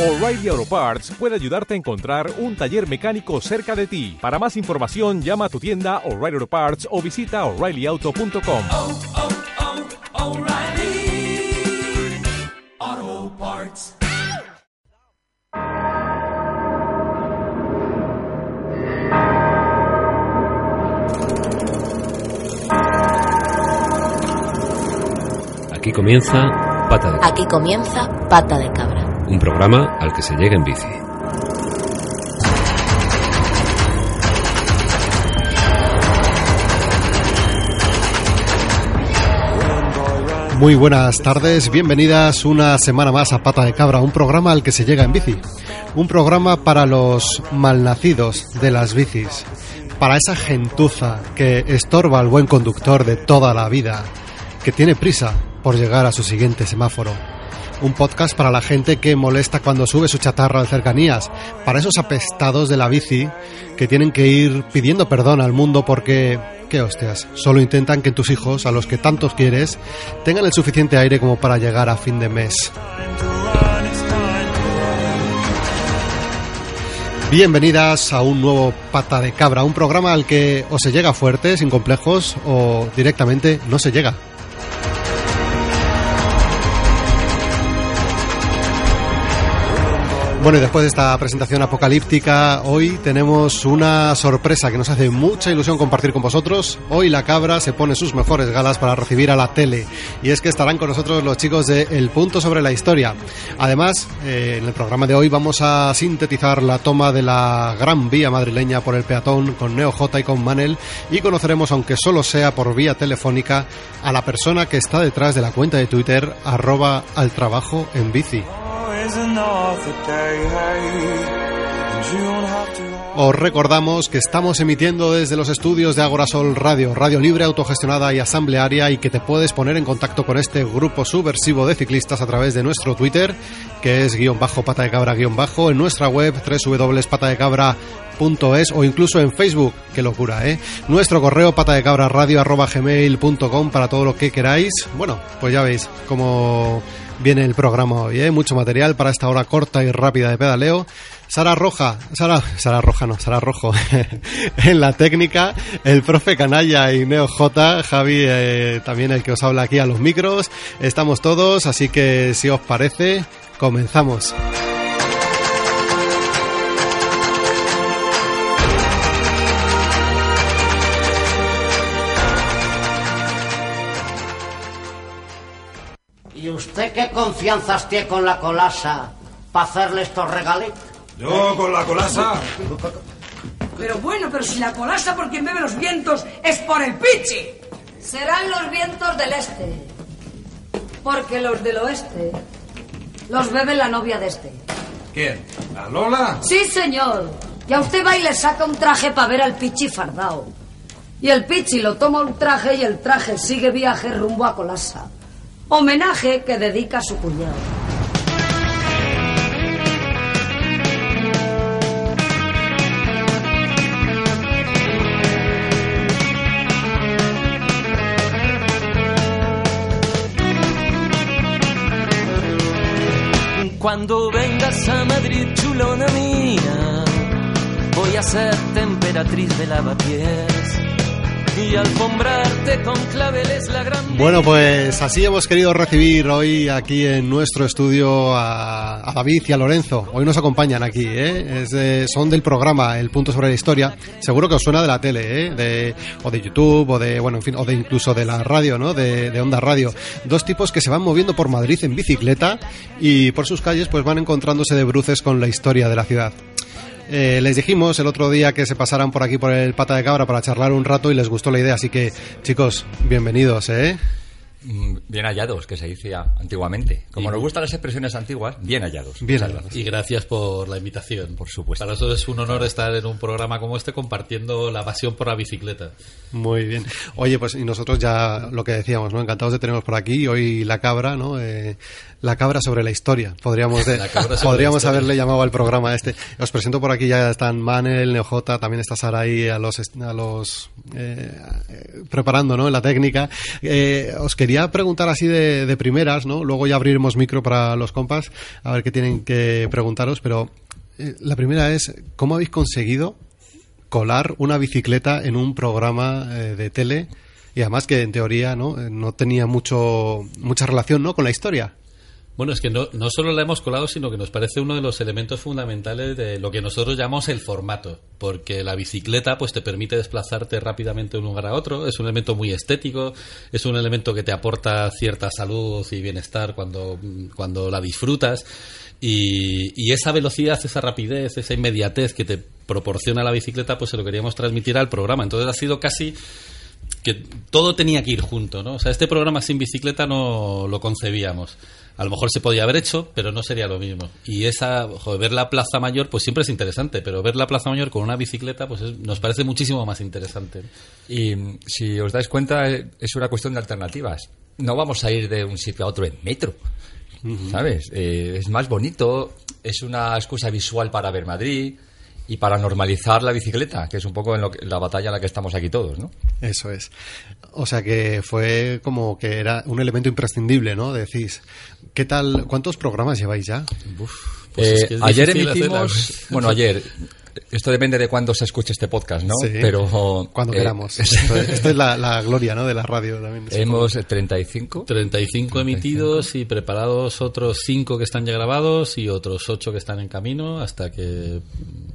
O'Reilly Auto Parts puede ayudarte a encontrar un taller mecánico cerca de ti. Para más información, llama a tu tienda O'Reilly Auto Parts o visita oreillyauto.com. oh, oh, Parts. Aquí comienza Pata de Cabra, Aquí comienza Pata de Cabra. Un programa al que se llega en bici. Muy buenas tardes, bienvenidas una semana más a Pata de Cabra, un programa al que se llega en bici. Un programa para los malnacidos de las bicis, para esa gentuza que estorba al buen conductor de toda la vida, que tiene prisa por llegar a su siguiente semáforo. Un podcast para la gente que molesta cuando sube su chatarra de cercanías, para esos apestados de la bici que tienen que ir pidiendo perdón al mundo porque, qué hostias, solo intentan que tus hijos, a los que tantos quieres, tengan el suficiente aire como para llegar a fin de mes. Bienvenidas a un nuevo Pata de Cabra, un programa al que o se llega fuerte, sin complejos, o directamente no se llega. Bueno, y después de esta presentación apocalíptica, hoy tenemos una sorpresa que nos hace mucha ilusión compartir con vosotros. Hoy la cabra se pone sus mejores galas para recibir a la tele. Y es que estarán con nosotros los chicos de El Punto sobre la Historia. Además, eh, en el programa de hoy vamos a sintetizar la toma de la gran vía madrileña por el peatón con Neo J y con Manel. Y conoceremos, aunque solo sea por vía telefónica, a la persona que está detrás de la cuenta de Twitter, arroba al trabajo en bici. Os recordamos que estamos emitiendo desde los estudios de Agorasol Radio, radio libre, autogestionada y asamblearia y que te puedes poner en contacto con este grupo subversivo de ciclistas a través de nuestro Twitter, que es guion bajo pata de cabra guion bajo, en nuestra web www.patadecabra.es o incluso en Facebook, qué locura, ¿eh? Nuestro correo patadecabraradio.gmail.com para todo lo que queráis. Bueno, pues ya veis cómo viene el programa hoy, ¿eh? Mucho material para esta hora corta y rápida de pedaleo. Sara Roja, Sara, Sara Roja no, Sara Rojo, en la técnica, el profe Canalla y Neo J, Javi eh, también el que os habla aquí a los micros, estamos todos, así que si os parece, comenzamos. Confianzas tiene con la colasa para hacerle estos regalitos? Yo con la colasa. Pero bueno, pero si la colasa por quien bebe los vientos es por el pichi. Serán los vientos del este. Porque los del oeste los bebe la novia de este. ¿Quién? ¿La Lola? Sí, señor. Y a usted va y le saca un traje para ver al pichi fardao. Y el pichi lo toma un traje y el traje sigue viaje rumbo a Colasa. Homenaje que dedica a su cuñado. Cuando vengas a Madrid, chulona mía, voy a ser temperatriz de lavapiés y alfombrarte con claveles la gran... Bueno, pues así hemos querido recibir hoy aquí en nuestro estudio a, a David y a Lorenzo. Hoy nos acompañan aquí, ¿eh? Es de- son del programa El Punto sobre la Historia. Seguro que os suena de la tele, ¿eh? De, o de YouTube, o de, bueno, en fin, o de incluso de la radio, ¿no? De, de Onda Radio. Dos tipos que se van moviendo por Madrid en bicicleta y por sus calles pues van encontrándose de bruces con la historia de la ciudad. Eh, les dijimos el otro día que se pasaran por aquí por el pata de cabra para charlar un rato y les gustó la idea, así que chicos, bienvenidos, ¿eh? Mm, Bien hallados, que se decía antiguamente. Como nos gustan las expresiones antiguas, bien hallados. Bien hallados. Y gracias por la invitación. Por supuesto. Para nosotros es un honor estar en un programa como este compartiendo la pasión por la bicicleta. Muy bien. Oye, pues y nosotros ya lo que decíamos, ¿no? Encantados de tenerlos por aquí. Hoy la cabra, ¿no? Eh, la cabra sobre la historia. Podríamos, de- La cabra sobre podríamos la historia. haberle llamado al programa este. Os presento por aquí ya están Manel, Neojota, también está Sara ahí a los, a los eh, eh, preparando, ¿no? En la técnica. Eh, os quería quería preguntar así de, de primeras, ¿no? Luego ya abriremos micro para los compas, a ver qué tienen que preguntaros, pero eh, la primera es, ¿cómo habéis conseguido colar una bicicleta en un programa eh, de tele? Y además que en teoría no, Eh, no tenía mucho, mucha relación ¿no? con la historia. Bueno, es que no, no solo la hemos colado, sino que nos parece uno de los elementos fundamentales de lo que nosotros llamamos el formato. Porque la bicicleta pues te permite desplazarte rápidamente de un lugar a otro, es un elemento muy estético, es un elemento que te aporta cierta salud y bienestar cuando, cuando la disfrutas. Y, esa velocidad, esa rapidez, esa inmediatez que te proporciona la bicicleta, pues se lo queríamos transmitir al programa. Entonces ha sido casi que todo tenía que ir junto, ¿no? O sea, este programa sin bicicleta no lo concebíamos. A lo mejor se podía haber hecho, pero no sería lo mismo. Y esa, joder, ver la Plaza Mayor, pues siempre es interesante, pero ver la Plaza Mayor con una bicicleta, pues es- nos parece muchísimo más interesante. Y mm, si os dais cuenta, es una cuestión de alternativas. No vamos a ir de un sitio a otro en metro, ¿sabes? Eh, es más bonito, es una excusa visual para ver Madrid y para normalizar la bicicleta, que es un poco en lo que- la batalla en la que estamos aquí todos, ¿no? Eso es. O sea que fue como que era un elemento imprescindible, ¿no? Decís, ¿qué tal? ¿Cuántos programas lleváis ya? Pues Eh, es que es ayer emitimos, hacerla. bueno, ayer, esto depende de cuándo se escuche este podcast, ¿no? Sí, Pero Cuando eh, queramos. Esto, esto es la, la gloria, ¿no? De la radio también. hemos 35. 35 emitidos y preparados otros 5 que están ya grabados y otros 8 que están en camino hasta que...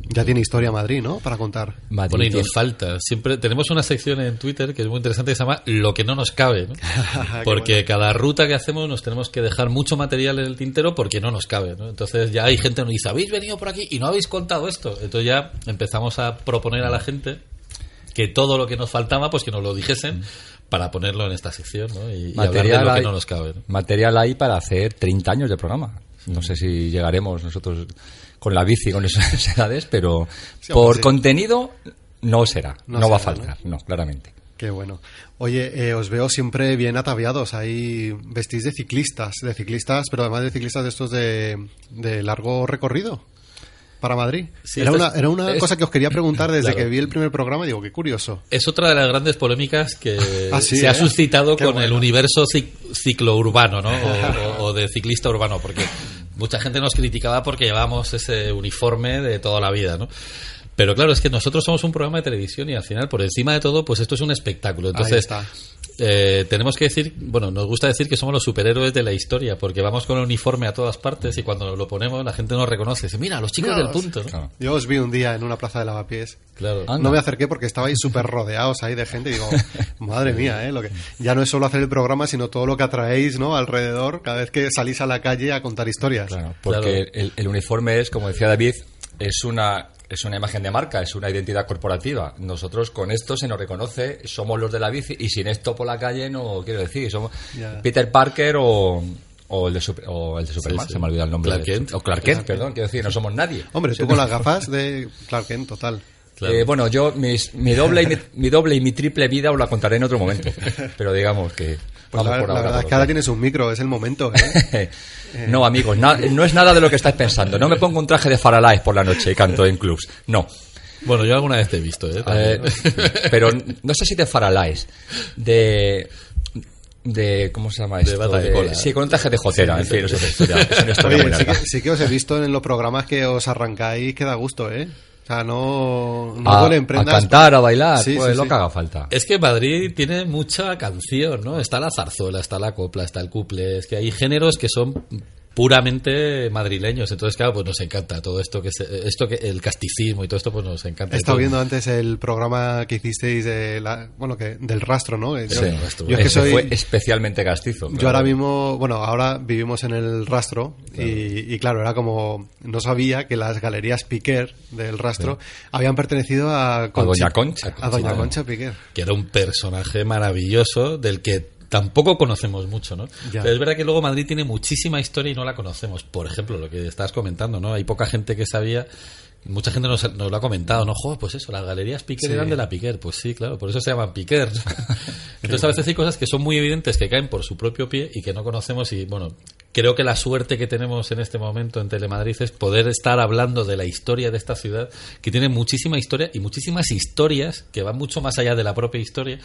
Ya tiene historia Madrid, ¿no? Para contar. Madrid Bueno, y nos falta. Siempre tenemos una sección en Twitter que es muy interesante que se llama Lo que no nos cabe, ¿no? Porque cada ruta que hacemos nos tenemos que dejar mucho material en el tintero porque no nos cabe, ¿no? Entonces ya hay gente que nos dice, habéis venido por aquí y no habéis contado esto. Entonces ya empezamos a proponer a la gente que todo lo que nos faltaba, pues que nos lo dijesen para ponerlo en esta sección, ¿no? Y, y hablar de lo que no nos cabe. ¿no? material hay para hacer 30 años de programa. No sé si llegaremos nosotros con la bici con esas edades, pero Sí, por sí. contenido no será, No no, va a faltar, no, claramente. Qué bueno. Oye, eh, os veo siempre bien ataviados. Ahí vestís de ciclistas, de ciclistas, pero además de ciclistas de estos de, de largo recorrido para Madrid. Sí, era, una, era una es- cosa que os quería preguntar desde Claro. que vi el primer programa. Digo, qué curioso. Es otra de las grandes polémicas que Ah, sí, se ha ¿eh? suscitado Qué con el universo cic- ciclourbano, ¿no? O, o- o de ciclista urbano, porque mucha gente nos criticaba porque llevábamos ese uniforme de toda la vida, ¿no? Pero claro, es que nosotros somos un programa de televisión y al final, por encima de todo, pues esto es un espectáculo. Ahí Entonces, está. eh, tenemos que decir, bueno, nos gusta decir que somos los superhéroes de la historia, porque vamos con el uniforme a todas partes y cuando lo ponemos la gente nos reconoce. Dice, mira, los chicos Mira, del punto. ¿no? Claro. Yo os vi un día en una plaza de lavapiés. Claro. Anda. No me acerqué porque estabais súper rodeados ahí de gente y digo, madre mía, ¿eh? Lo que, ya no es solo hacer el programa, sino todo lo que atraéis, ¿no? Alrededor, cada vez que salís a la calle a contar historias. Claro, porque Claro. El, el uniforme es, como decía David, es una es una imagen de marca, es una identidad corporativa. Nosotros con esto se nos reconoce, somos los de la bici y sin esto por la calle no quiero decir, somos. Peter Parker o, o el de, Super- o el de Superman, sí. se me ha olvidado el nombre. Clark de- Kent. O Clark Kent, perdón, quiero decir, no somos nadie. Hombre, tú con las gafas de Clark Kent, total. Claro. Eh, bueno, yo mis- mi, doble y mi, mi doble y mi triple vida os la contaré en otro momento. Pero digamos que Pues la, por la ahora verdad es que ahora tienes un micro, es el momento, ¿eh? No, amigos, na- no es nada de lo que estáis pensando. No me pongo un traje de Faralaes por la noche y canto en clubs. No. Bueno, yo alguna vez te he visto, ¿eh? Eh, pero no sé si de Faralaes. De. De, ¿Cómo se llama esto? bata de cola. sí, con un traje de jotera. En fin, no sé, es una historia, es una historia muy Oye, sí larga. que, sí que os he visto en los programas que os arrancáis que da gusto, ¿eh? O sea, no, no A, duelen a cantar, a bailar, Sí, pues sí, lo sí. que haga falta. Es que Madrid tiene mucha canción, ¿no? Está la zarzuela, está la copla, está el couple, es que hay géneros que son puramente madrileños, entonces claro, pues nos encanta todo esto que se- esto que el casticismo y todo esto pues nos encanta. He estado viendo antes el programa que hicisteis de la, bueno, que, del rastro, ¿no? Yo, Sí, yo es que soy, fue especialmente castizo. yo ahora mismo, bueno, ahora vivimos en el rastro y, y claro, era como, no sabía que las galerías Piquer del rastro habían pertenecido a, Doña Concha. A Doña. Concha Piquer. que era un personaje maravilloso del que tampoco conocemos mucho, ¿no? Ya. Pero es verdad que luego Madrid tiene muchísima historia y no la conocemos. Por ejemplo, lo que estás comentando, ¿no? Hay poca gente que sabía, mucha gente nos, nos lo ha comentado, ¿no? Joder, pues eso, las galerías Piquer Sí. eran de la Piquer. Pues sí, claro, por eso se llaman Piquer. Entonces a veces hay cosas que son muy evidentes que caen por su propio pie y que no conocemos y, bueno, creo que la suerte que tenemos en este momento en Telemadrid es poder estar hablando de la historia de esta ciudad, que tiene muchísima historia y muchísimas historias que van mucho más allá de la propia historia,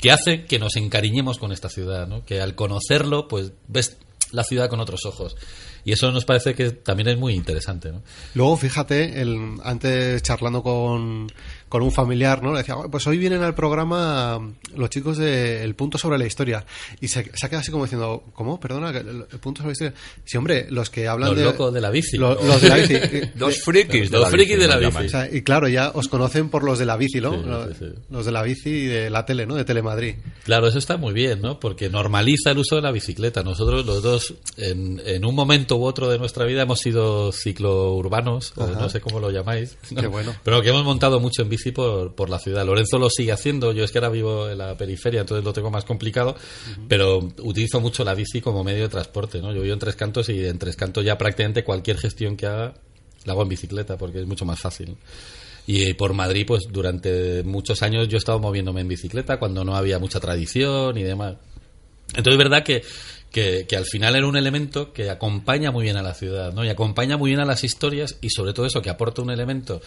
que hace que nos encariñemos con esta ciudad, ¿no? que al conocerlo, pues ves la ciudad con otros ojos. Y eso nos parece que también es muy interesante. ¿no? Luego, fíjate, el, antes charlando con, con un familiar, ¿no? Le decía, pues hoy vienen al programa los chicos de El Punto sobre la Historia. Y se, se ha quedado así como diciendo, ¿cómo? Perdona, el, el Punto sobre la Historia. Sí, hombre, los que hablan Los de... locos de la bici. Lo- los de la bici. Los frikis de Los la frikis bici, de la bici. llaman. O sea, y claro, ya os conocen por los de la bici, ¿no? Sí, los, sí, sí. los de la bici y de la tele, ¿no? De Telemadrid. Claro, eso está muy bien, ¿no? Porque normaliza el uso de la bicicleta. Nosotros los dos, en, en un momento u otro de nuestra vida, hemos sido ciclourbanos, o no sé cómo lo llamáis. ¿no? Qué bueno. Pero que hemos montado mucho en bici por, por la ciudad. Lorenzo lo sigue haciendo, yo es que ahora vivo en la periferia, entonces lo tengo más complicado, pero utilizo mucho la bici como medio de transporte, ¿no? Yo vivo en Tres Cantos y en Tres Cantos ya prácticamente cualquier gestión que haga la hago en bicicleta porque es mucho más fácil. Y por Madrid, pues durante muchos años yo he estado moviéndome en bicicleta cuando no había mucha tradición y demás. Entonces es verdad que, que, que al final era un elemento que acompaña muy bien a la ciudad, ¿no? Y acompaña muy bien a las historias y sobre todo eso, que aporta un elemento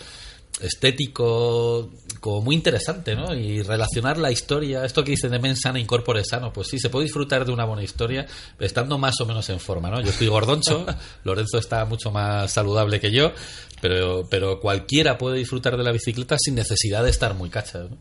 estético como muy interesante, ¿no? Y relacionar la historia, esto que dice de mens sana incorpore sano, pues sí, se puede disfrutar de una buena historia estando más o menos en forma, ¿no? Yo estoy gordoncho, Lorenzo está mucho más saludable que yo, pero, pero cualquiera puede disfrutar de la bicicleta sin necesidad de estar muy cacha, ¿no?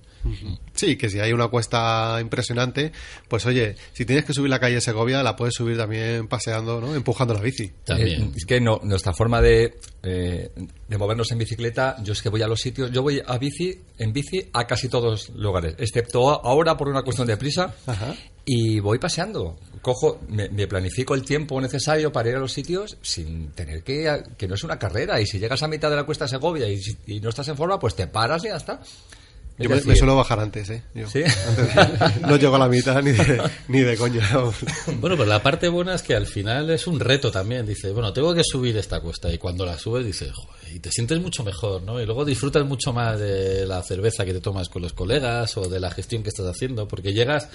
Sí, que si hay una cuesta impresionante, pues oye, si tienes que subir la calle Segovia, la puedes subir también paseando, ¿no? Empujando la bici. Eh, es que no, nuestra forma de, eh, de movernos en bicicleta, yo es que voy a los sitios, yo voy a bici, en bici a casi todos los lugares, excepto ahora por una cuestión de prisa, y voy paseando. Cojo, me, me planifico el tiempo necesario para ir a los sitios sin tener que, que no es una carrera, y si llegas a mitad de la cuesta Segovia y, y no estás en forma, pues te paras y ya está. Yo me, suelo bajar antes, ¿eh? Yo. ¿Sí? Antes- no llego a la mitad ni de, ni de coña. Bueno, pero la parte buena es que al final es un reto también. Dice, bueno, tengo que subir esta cuesta. Y cuando la subes, dices, joder, y te sientes mucho mejor, ¿no? Y luego disfrutas mucho más de la cerveza que te tomas con los colegas o de la gestión que estás haciendo, porque llegas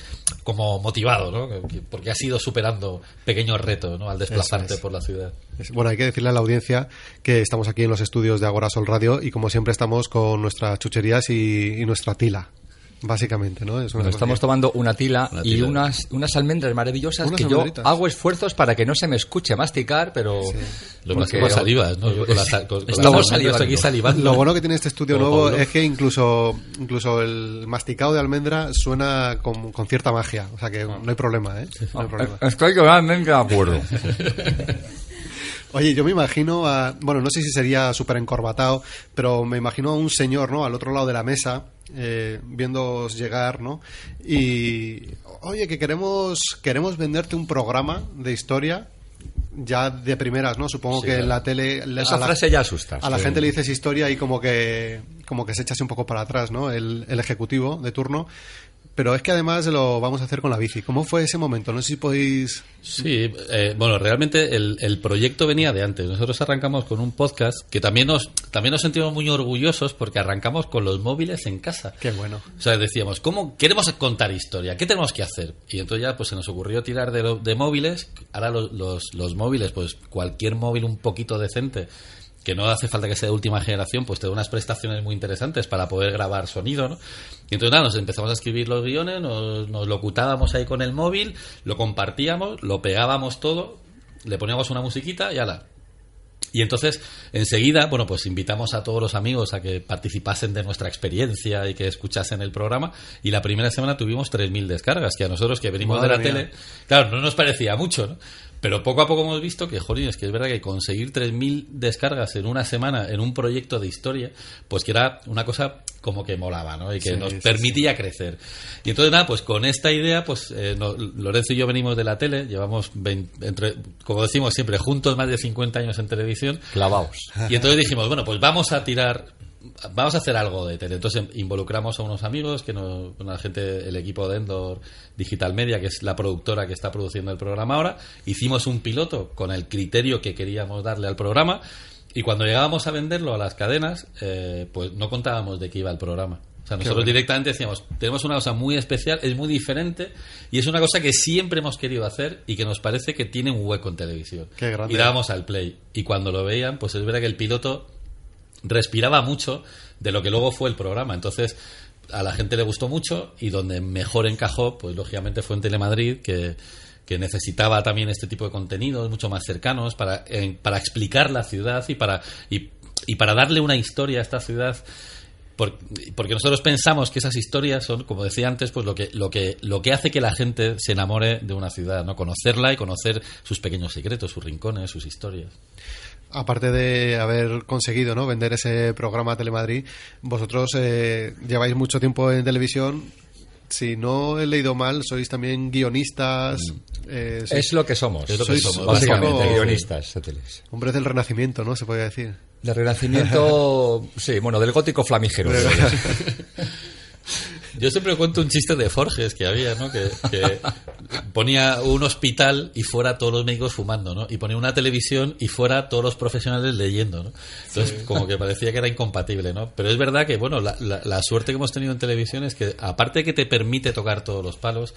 como motivado, ¿no? Porque has ido superando pequeños retos, ¿no? Al desplazarte es. por la ciudad. Bueno, hay que decirle a la audiencia que estamos aquí en los estudios de Agora Sol Radio y como siempre estamos con nuestras chucherías y, y nuestra tila, básicamente, ¿no? Es una estamos tomando una tila, Una y unas, unas almendras maravillosas Unas que almendritas. yo hago esfuerzos para que no se me escuche masticar, pero... Lo porque- máximo salivas, ¿no? Yo con las- con- con las Estamos almendras aquí salivando. Lo bueno que tiene este estudio nuevo Pablo. es que incluso, incluso el masticado de almendra suena con, con cierta magia. O sea que no hay problema, ¿eh? No hay problema. Estoy totalmente de acuerdo. Oye, yo me imagino, a, bueno, no sé si sería súper encorbatado, pero me imagino a un señor, ¿no? Al otro lado de la mesa, eh, viéndoos llegar, ¿no? Y, oye, que queremos, queremos venderte un programa de historia ya de primeras, ¿no? Supongo Sí, que en la tele... le- Esa a la- frase ya asusta. A la Sí. gente le dices historia y como que, como que se echase un poco para atrás, ¿no? El, el ejecutivo de turno. Pero es que además lo vamos a hacer con la bici. ¿Cómo fue ese momento? No sé si podéis... Sí, eh, bueno, realmente el, el proyecto venía de antes. Nosotros arrancamos con un podcast que también nos, también nos sentimos muy orgullosos porque arrancamos con los móviles en casa. Qué bueno. O sea, decíamos, ¿cómo queremos contar historia? ¿Qué tenemos que hacer? Y entonces ya pues se nos ocurrió tirar de, de móviles. Ahora los, los, los móviles, pues cualquier móvil un poquito decente, que no hace falta que sea de última generación, pues te da unas prestaciones muy interesantes para poder grabar sonido, ¿no? Y entonces nada, nos empezamos a escribir los guiones, nos, nos locutábamos ahí con el móvil, lo compartíamos, lo pegábamos todo, le poníamos una musiquita y ala, y entonces, enseguida, bueno, pues invitamos a todos los amigos a que participasen de nuestra experiencia y que escuchasen el programa. Y la primera semana tuvimos 3.000 descargas, que a nosotros que venimos Madre de la mía. tele, claro, no nos parecía mucho, ¿no? Pero poco a poco hemos visto que, jolín, es que es verdad que conseguir 3.000 descargas en una semana en un proyecto de historia, pues que era una cosa como que molaba, ¿no? Y que Sí, nos sí, permitía crecer. Y entonces, nada, pues con esta idea, pues eh, no- Lorenzo y yo venimos de la tele, llevamos, 20 entre, como decimos siempre, juntos más de 50 años en televisión. Clavaos. Y entonces dijimos, bueno, pues vamos a tirar, vamos a hacer algo de tele. Entonces involucramos a unos amigos, que nos, una gente, el equipo de Endor Digital Media, que es la productora que está produciendo el programa ahora. Hicimos un piloto con el criterio que queríamos darle al programa. Y cuando llegábamos a venderlo a las cadenas, eh, pues no contábamos de qué iba el programa. O sea, nosotros bueno. directamente decíamos, tenemos una cosa muy especial, es muy diferente y es una cosa que siempre hemos querido hacer y que nos parece que tiene un hueco en televisión. Qué grande. Y dábamos al play. Y cuando lo veían, pues es verdad que el piloto respiraba mucho de lo que luego fue el programa. Entonces, a la gente le gustó mucho y donde mejor encajó, pues lógicamente fue en Telemadrid, que, que necesitaba también este tipo de contenidos mucho más cercanos para, para explicar la ciudad y para, y, y para darle una historia a esta ciudad. Por- porque nosotros pensamos que esas historias son, como decía antes, pues lo que, lo que, lo que hace que la gente se enamore de una ciudad, ¿no? Conocerla y conocer sus pequeños secretos, sus rincones, sus historias. Aparte de haber conseguido ¿no? vender ese programa a Telemadrid, vosotros eh, lleváis mucho tiempo en televisión. Si no he leído mal, sois también guionistas. eh, sois- Es lo que somos. Es lo que Sois somos, básicamente guionistas. hoteles. Hombres del Renacimiento, ¿no? Se podría decir. De renacimiento, sí, bueno, del gótico flamígero. Yo siempre cuento un chiste de Forges que había, ¿no? Que, que ponía un hospital y fuera todos los médicos fumando, ¿no? Y ponía una televisión y fuera todos los profesionales leyendo, ¿no? Entonces, Sí. como que parecía que era incompatible, ¿no? Pero es verdad que, bueno, la, la- la suerte que hemos tenido en televisión es que, aparte de que te permite tocar todos los palos,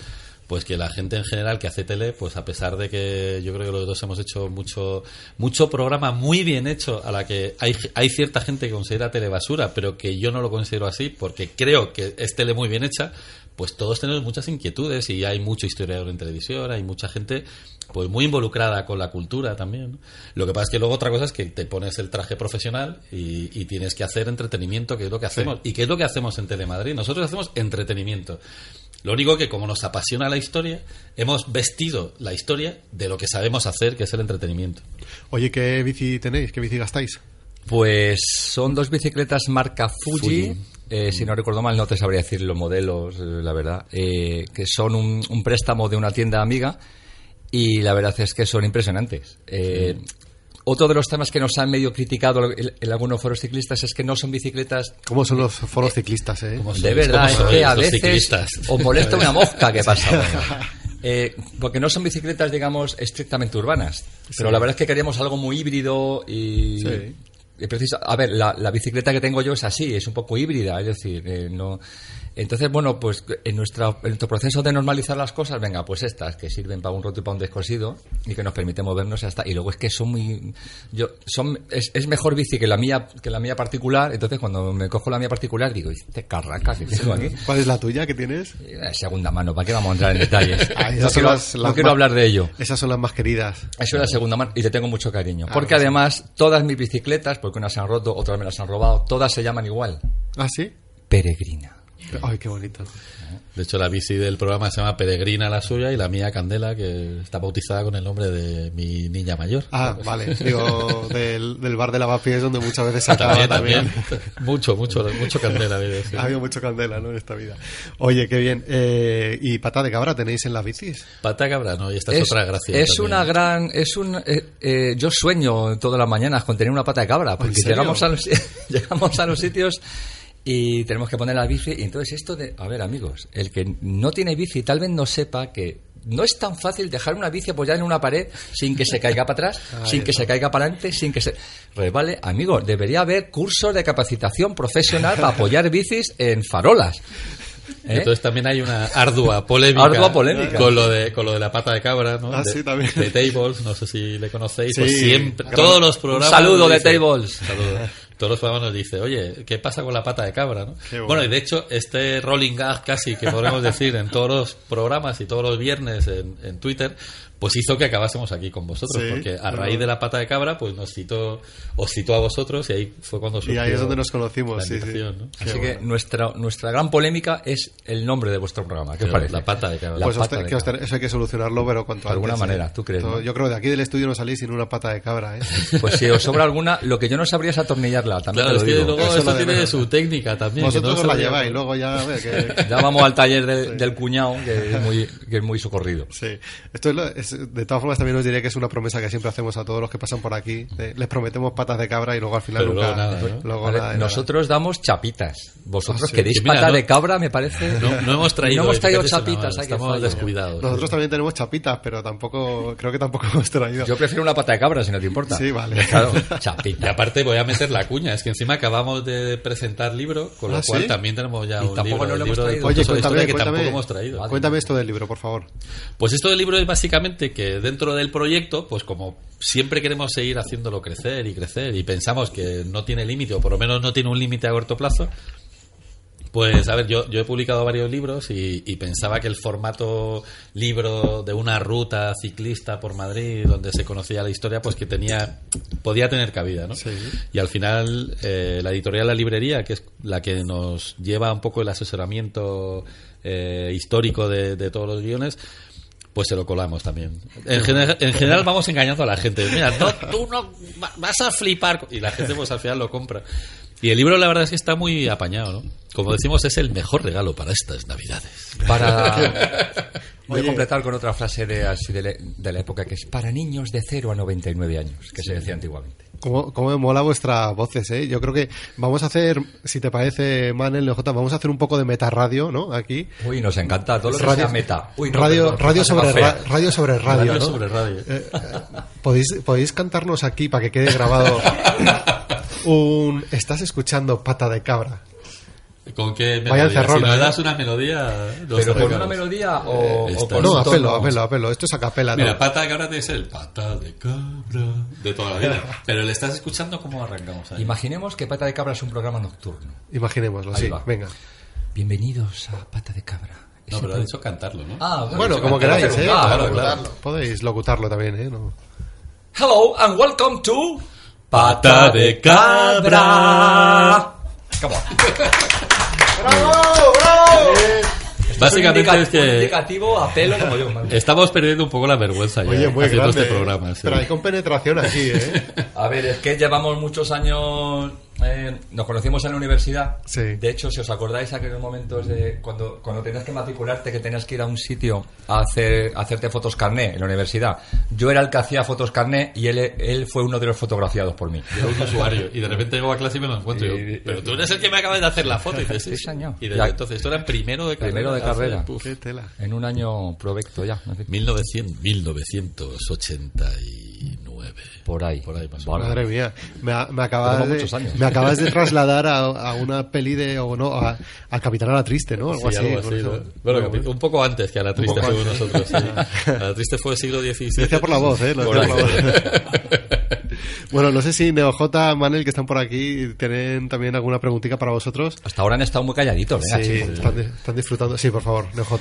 pues que la gente en general que hace tele, pues a pesar de que yo creo que los dos hemos hecho mucho mucho programa muy bien hecho, a la que hay, hay cierta gente que considera tele basura, pero que yo no lo considero así porque creo que es tele muy bien hecha, pues todos tenemos muchas inquietudes y hay mucho historiador en televisión, hay mucha gente pues muy involucrada con la cultura también. ¿no? Lo que pasa es que luego otra cosa es que te pones el traje profesional y, y tienes que hacer entretenimiento, que es lo que hacemos. ¿Y qué es lo que hacemos en Telemadrid? Nosotros hacemos entretenimiento. Lo único que como nos apasiona la historia, hemos vestido la historia de lo que sabemos hacer, que es el entretenimiento. Oye, ¿qué bici tenéis? ¿Qué bici gastáis? Pues son dos bicicletas marca Fuji. Fuji. eh, si no recuerdo mal, no te sabría decir los modelos, eh, la verdad. eh, que son un, un préstamo de una tienda amiga y la verdad es que son impresionantes. Eh, Otro de los temas que nos han medio criticado en, en algunos foros ciclistas es que no son bicicletas. ¿Cómo son los foros ciclistas, eh? De verdad, es que a veces os molesta una mosca que pasa. Bueno, eh, porque no son bicicletas, digamos, estrictamente urbanas. Pero Sí. la verdad es que queríamos algo muy híbrido y. Sí. y preciso- a ver, la, la bicicleta que tengo yo es así, es un poco híbrida, es decir, eh, no. Entonces, bueno, pues en, nuestra, en nuestro proceso de normalizar las cosas, venga, pues estas que sirven para un roto y para un descosido y que nos permiten movernos hasta. Y luego es que son muy. yo son Es, es mejor bici que la mía que la mía particular. Entonces, cuando me cojo la mía particular, digo, este carraca que tengo aquí. ¿Cuál es la tuya que tienes? Eh, Segunda mano, ¿para qué vamos a entrar en detalles? Ah, no quiero, las- no las quiero más- hablar de ello. Esas son las más queridas. Eso es la segunda mano y le tengo mucho cariño. Ah, porque además, todas mis bicicletas, porque unas se han roto, otras me las han robado, todas se llaman igual. ¿Ah, sí? Peregrina. Ay, qué bonito. De hecho, la bici del programa se llama Peregrina la suya y la mía Candela, que está bautizada con el nombre de mi niña mayor. Ah, vale. Digo, del, del bar de lavapiés donde muchas veces se acaba También, también. también. mucho, mucho, mucho Candela. ha habido, sí. Ha habido mucho candela, ¿no? En esta vida. Oye, qué bien. Eh, ¿Y pata de cabra tenéis en las bicis? Pata cabra, no, y esta es, otra gracia. Es también. una gran. es un eh, eh, Yo sueño todas las mañanas con tener una pata de cabra, porque llegamos a, los, llegamos a los sitios y tenemos que poner la bici. Y entonces, esto de. A ver, amigos, el que no tiene bici tal vez no sepa que. No es tan fácil dejar una bici apoyada en una pared sin que se caiga para atrás, sin que se caiga para adelante, sin que se resbale. Amigos, debería haber cursos de capacitación profesional para apoyar bicis en farolas. ¿Eh? Entonces también hay una ardua polémica, Ardua polémica. con lo de con lo de la pata de cabra, ¿no? Ah, de, sí, también. de Tables, no sé si le conocéis, Sí, pues siempre todos los Un programas saludo nos de Tables. saludo. Todos los programas nos dice, "Oye, ¿qué pasa con la pata de cabra?", ¿no? Bueno. Bueno, y de hecho este rolling gag casi que podemos decir en todos los programas y todos los viernes en, en Twitter pues hizo que acabásemos aquí con vosotros, Sí, porque a raíz de la pata de cabra, pues nos citó, os citó a vosotros y ahí fue cuando Y surgió ahí es donde nos conocimos, la sí, sí. invitación, ¿no? Así que nuestra, nuestra gran polémica es el nombre de vuestro programa. ¿Qué os parece? la pata de cabra. Pues os pata te- de que os cabra. te- eso hay que solucionarlo, pero cuanto De alguna antes, manera, ¿eh? ¿tú crees, Todo- no? Yo creo que de aquí del estudio no salís sin una pata de cabra, ¿eh? Pues si os sobra alguna, lo que yo no sabría es atornillarla. También Claro, es te lo que digo. luego Eso tiene menos. su técnica también. que Vosotros no os la lleváis, luego ya, que... Ya vamos al taller del, cuñado, que es muy, que es muy socorrido. Sí, esto es, lo- es de todas formas también os diré que es una promesa que siempre hacemos a todos los que pasan por aquí. de- les prometemos patas de cabra y luego al final Pero nunca. luego nada, ¿no? luego Vale, nada de nosotros damos chapitas. Vosotros Ah, sí. que deis Que mira, pata no- de cabra, me parece. No, no hemos traído. No hemos traído fíjate, chapitas. hay estamos fallo. descuidados. Nosotros también tenemos chapitas, pero tampoco. Creo que tampoco hemos traído. Yo prefiero una pata de cabra, si no te importa. Sí, vale. Claro, Y chapita. aparte voy a meter la cuña, es que encima acabamos de presentar libro, con lo Ah, cual ¿sí? también tenemos ya Y un tampoco libro, lo hemos libro traído. Oye, cuéntame, que tampoco hemos traído. cuéntame esto del libro, por favor. Pues esto del libro es básicamente que dentro del proyecto, pues como siempre queremos seguir haciéndolo crecer y crecer y pensamos que no tiene límite o por lo menos no tiene un límite a corto plazo, pues a ver, yo, yo he publicado varios libros y, y pensaba que el formato libro de una ruta ciclista por Madrid donde se conocía la historia, pues que tenía podía tener cabida, ¿no? Sí. Y al final eh, la editorial La Librería, que es la que nos lleva un poco el asesoramiento eh, histórico de, de todos los guiones, pues se lo colamos también. En general, en general vamos engañando a la gente. Mira, no, tú no va- vas a flipar. Y la gente pues al final lo compra. Y el libro la verdad es que está muy apañado, ¿no? Como decimos, es el mejor regalo para estas navidades. Para... Voy a completar con otra frase de, así de, la- de la época que es para niños de 0 a 99 años, que se decía antiguamente. ¿Cómo, cómo me mola vuestras voces, eh? Yo creo que vamos a hacer, si te parece, Manel, NJ, vamos a hacer un poco de meta radio, ¿no? Aquí. Uy, nos encanta todo lo que Radio- sea meta. Uy, no, radio, perdón, radio, sobre ra- radio sobre radio, Radio ¿no? sobre radio. Eh, eh, ¿podéis, podéis cantarnos aquí para que quede grabado un... Estás escuchando Pata de Cabra. ¿Con qué Vaya melodía? Si nos ¿eh? das una melodía... Pero con una melodía o, o Esta con No, un tono. a pelo, a pelo. Esto es a capela. Mira, ¿no? pata de cabra es el pata de cabra de toda la vida. Pero le estás escuchando cómo arrancamos ahí. Imaginemos que Pata de Cabra es un programa nocturno. Imaginémoslo, Ahí sí. va. Venga. Bienvenidos a Pata de Cabra. No, pero ha dicho cantarlo, ¿no? Ah, Bueno, como cantar, queráis, ¿eh? ah, Claro, claro, claro. Podéis locutarlo también, ¿eh? No. Hello and welcome to Pata de cabra. Come on. Básicamente es que- un indicativo a pelo como yo. man. Estamos perdiendo un poco la vergüenza ya Oye, muy haciendo grande. este ¿eh? programa. sí. Pero hay con penetración aquí, ¿eh? A ver, es que llevamos muchos años. Eh, nos conocimos en la universidad. Sí. De hecho, si os acordáis, aquellos momentos de cuando, cuando tenías que matricularte, que tenías que ir a un sitio a, hacer, a hacerte fotos carné en la universidad. Yo era el que hacía fotos carné y él, él fue uno de los fotografiados por mí. Yo un usuario y de repente llego a clase y me lo encuentro. y yo, Y- pero tú eres el que me acabas de hacer la foto. Y dices, sí, señor. Y desde Ya. entonces, esto era primero de carrera. Primero de hace, carrera. puf, Qué tela. En un año provecto ya. en fin, 1900, 1989. Por ahí. Por ahí. Madre mía, me, me acabas de, muchos años. me acabas de trasladar a, a una peli de, o no, a, a Capitán a la Triste, ¿no? Algo Sí, así. algo así. ¿no? Bueno, capi- un poco antes que a la triste fuimos nosotros. sí. A la triste fue siglo XVII. Decía por la voz, ¿eh? Lo Por decía por la voz. bueno, no sé si NeoJ, Manel, que están por aquí, tienen también alguna preguntita para vosotros. Hasta ahora han estado muy calladitos. Venga, sí, están, están disfrutando. Sí, por favor, NeoJ.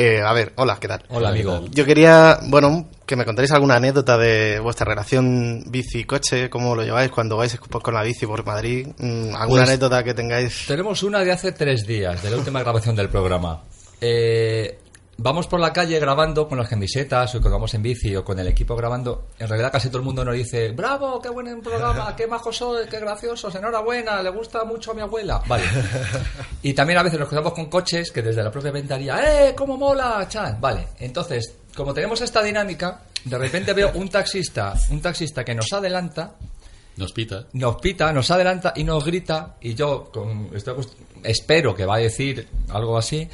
Eh, a ver, hola, ¿qué tal? Hola, amigo. Yo quería, bueno, que me contaréis alguna anécdota de vuestra relación bici-coche, cómo lo lleváis cuando vais con la bici por Madrid, mm, alguna Pues- anécdota que tengáis. Tenemos una de hace tres días, de la última grabación del programa. Eh, vamos por la calle grabando con las camisetas o cuando vamos en bici o con el equipo grabando. En realidad casi todo el mundo nos dice, bravo, qué buen programa, qué majos sois, qué graciosos, enhorabuena, le gusta mucho a mi abuela. Vale. Y también a veces nos cruzamos con coches que desde la propia ventanilla, ¡eh, cómo mola, chan! Vale, entonces, como tenemos esta dinámica, de repente veo un taxista, un taxista que nos adelanta Nos pita. nos pita, nos adelanta y nos grita y yo con, estoy espero que va a decir algo así.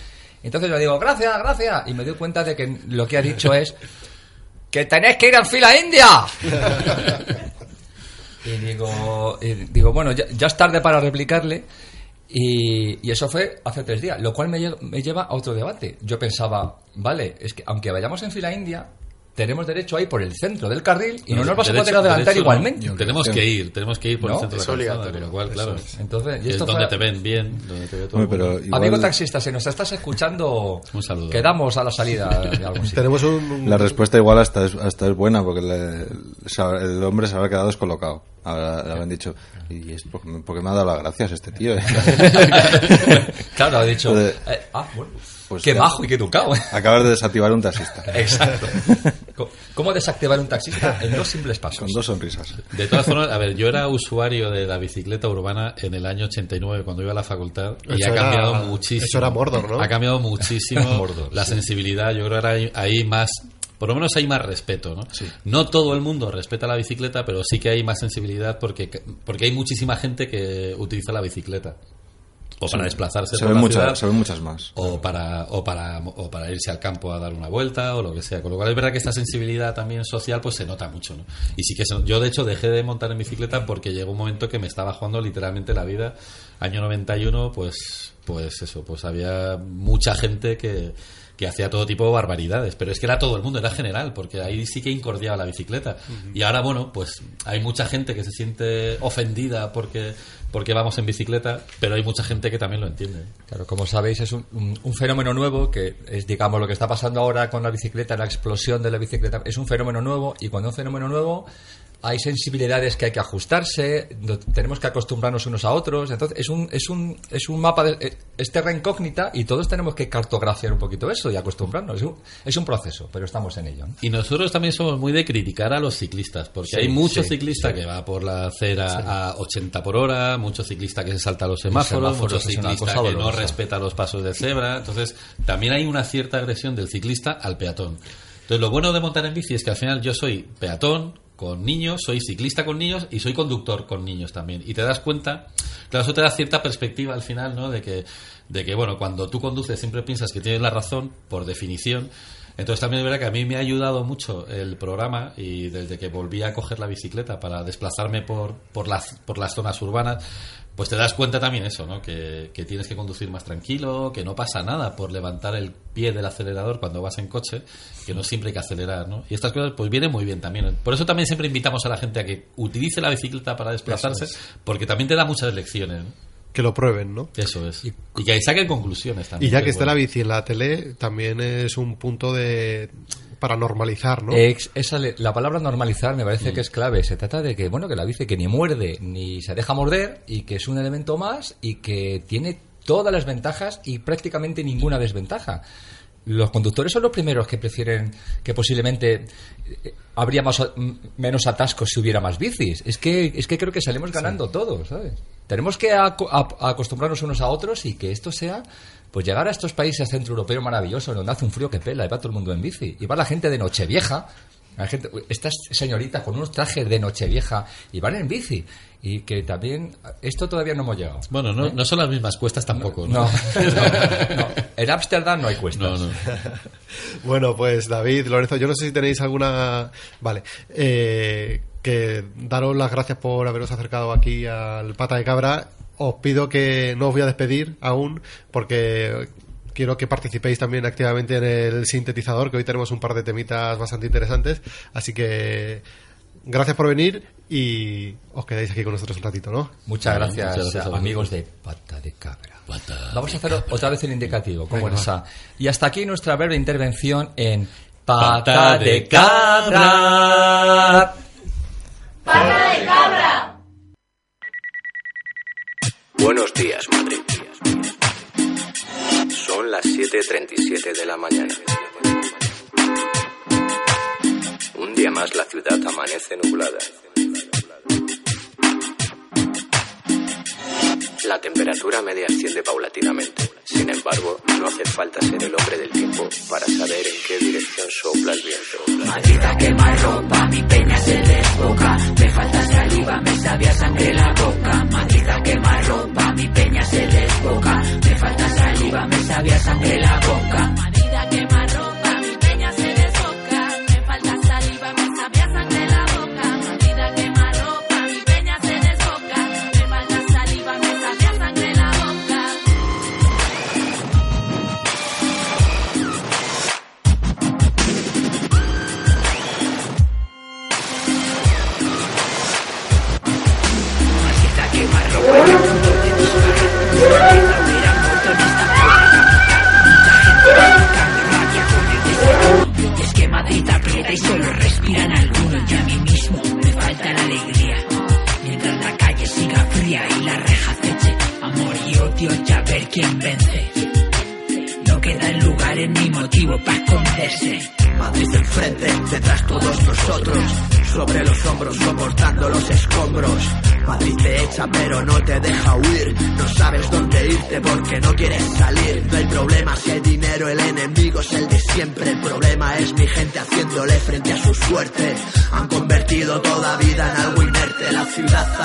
Entonces yo digo, gracias, gracias. Y me doy cuenta de que lo que ha dicho es que tenéis que ir en fila india. y digo, y digo bueno, ya, ya es tarde para replicarle. Y, y eso fue hace tres días, lo cual me lleva a otro debate. Yo pensaba, vale, es que aunque vayamos en fila india, tenemos derecho a ir por el centro del carril y no, nos vas a poder adelantar no. igualmente. Tenemos que ir, tenemos que ir por ¿No? el centro Es de la con lo cual, claro. Es. Entonces, y es esto donde fue- te ven bien, donde te ve todo. Pero igual Amigo taxista, si nos estás escuchando, Un saludo. quedamos a la salida de algún sitio. Tenemos un, un- la respuesta igual hasta es, hasta es buena porque le- el hombre se habrá quedado descolocado. Habrá- le habrán dicho, y es porque, me- porque me ha dado las gracias este tío. claro, ha dicho, eh, ah, bueno, Pues qué bajo y qué educado. Acabas de desactivar un taxista. Exacto. ¿Cómo desactivar un taxista en dos simples pasos? Con dos sonrisas. De todas formas, a ver, yo era usuario de la bicicleta urbana en el año 89 cuando iba a la facultad y Eso ha era- cambiado muchísimo. eso era Mordor, ¿no? Ha cambiado muchísimo Mordor, la sí. sensibilidad. Yo creo que ahora hay, hay más por lo menos hay más respeto, ¿no? No todo el mundo respeta la bicicleta, pero sí que hay más sensibilidad porque, porque hay muchísima gente que utiliza la bicicleta. O para Sí. desplazarse Se por ven la muchas- ciudad, se ven muchas más. O para, o, para, o para irse al campo a dar una vuelta o lo que sea. Con lo cual es verdad que esta sensibilidad también social pues se nota mucho, ¿no? Y sí que se- yo de hecho dejé de montar en bicicleta porque llegó un momento que me estaba jugando literalmente la vida. Año 91 pues, pues eso, pues había mucha gente que que hacía todo tipo de barbaridades, pero es que era todo el mundo, era general, porque ahí sí que incordiaba la bicicleta. Y ahora, bueno, pues hay mucha gente que se siente ofendida porque, porque vamos en bicicleta, pero hay mucha gente que también lo entiende. Claro, como sabéis, es un, un- fenómeno nuevo que es, digamos, lo que está pasando ahora con la bicicleta, la explosión de la bicicleta. Es un fenómeno nuevo y cuando un fenómeno nuevo hay sensibilidades que hay que ajustarse, tenemos que acostumbrarnos unos a otros. Entonces, es un, es un, es un mapa, de, eh, es terra incógnita y todos tenemos que cartografiar un poquito eso y acostumbrarnos. Es un, es un proceso, pero estamos en ello. ¿no? Y nosotros también somos muy de criticar a los ciclistas, porque Sí, hay muchos sí, ciclistas sí. que va por la acera a 80 por hora, muchos ciclistas que se saltan los semáforos, semáforos muchos ciclistas que no respetan los pasos de cebra. Entonces, también hay una cierta agresión del ciclista al peatón. Entonces, lo bueno de montar en bici es que al final yo soy peatón con niños, soy ciclista con niños y soy conductor con niños también. Y te das cuenta, claro, eso te da cierta perspectiva al final, ¿no? De que, de que bueno, cuando tú conduces siempre piensas que tienes la razón, por definición. Entonces también es verdad que a mí me ha ayudado mucho el programa y desde que volví a coger la bicicleta para desplazarme por, por, las, por las zonas urbanas, pues te das cuenta también eso, ¿no? Que, que tienes que conducir más tranquilo, que no pasa nada por levantar el pie del acelerador cuando vas en coche, que no siempre hay que acelerar, ¿no? Y estas cosas pues vienen muy bien también. Por eso también siempre invitamos a la gente a que utilice la bicicleta para desplazarse, es. porque también te da muchas lecciones, ¿no? Que lo prueben, ¿no? Eso es. Y, que saquen conclusiones también. Y ya que que es esté la bici en la tele, también es un punto de para normalizar, ¿no? Ex- esa le- la palabra normalizar me parece Mm. que es clave. Se trata de que, bueno, que la bici que ni muerde ni se deja morder y que es un elemento más y que tiene todas las ventajas y prácticamente ninguna desventaja. Los conductores son los primeros que prefieren que posiblemente eh, habría más, menos atascos si hubiera más bicis. Es que, es que creo que salimos ganando todos, ¿sabes? Tenemos que a- acostumbrarnos unos a otros y que esto sea, pues llegar a estos países centroeuropeos maravillosos donde hace un frío que pela y va todo el mundo en bici. Y va la gente de Nochevieja, la gente, estas señoritas con unos trajes de Nochevieja y van en bici. Y que también, esto todavía no hemos llegado. Bueno, no, no son las mismas cuestas tampoco, ¿no? No, no, no. En Ámsterdam no hay cuestas. No, no. Bueno, pues David, Lorenzo, yo no sé si tenéis alguna... Vale. Eh, que daros las gracias por haberos acercado aquí al Pata de Cabra. Os pido que no os voy a despedir aún porque quiero que participéis también activamente en el sintetizador, que hoy tenemos un par de temitas bastante interesantes. Así que gracias por venir y os quedáis aquí con nosotros un ratito, ¿no? Muchas Bueno, gracias, muchas gracias a amigos de. Pata de Cabra. Vamos a hacer otra vez el indicativo, como Venga, esa. Y hasta aquí nuestra breve intervención en Pata de Cabra. ¡Pata de cabra! Buenos días, Madrid. Son las 7.37 de la mañana. Un día más la ciudad amanece nublada. La temperatura media asciende paulatinamente. Sin embargo, no hace falta ser el hombre del tiempo para saber en qué dirección sopla el viento. Maldita quema ropa, mi peña se desboca. Me falta saliva, me sabía sangre la boca. Maldita quema ropa, mi peña se desboca. Me falta saliva, me sabía sangre la boca. Han convertido toda vida en algo inerte, la ciudad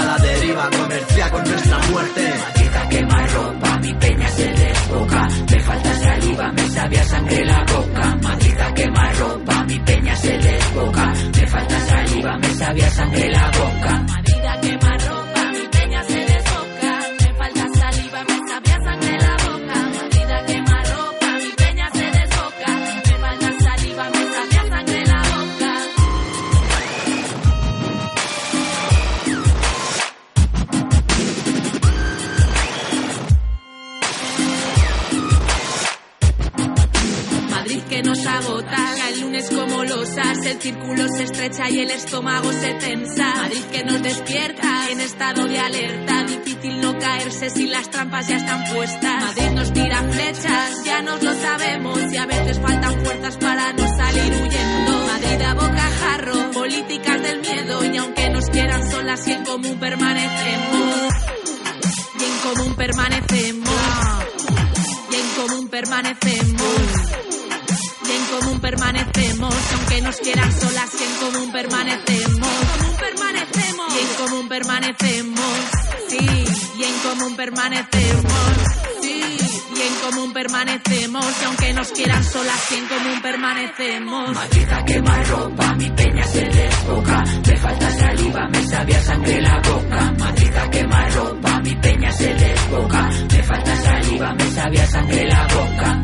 y aunque nos quieran solas, y en común permanecemos. Maldita quema ropa, mi peña se desboca. Me falta saliva, me sabía sangre la boca. Maldita quema ropa, mi peña se desboca. Me falta saliva, me sabía sangre la boca.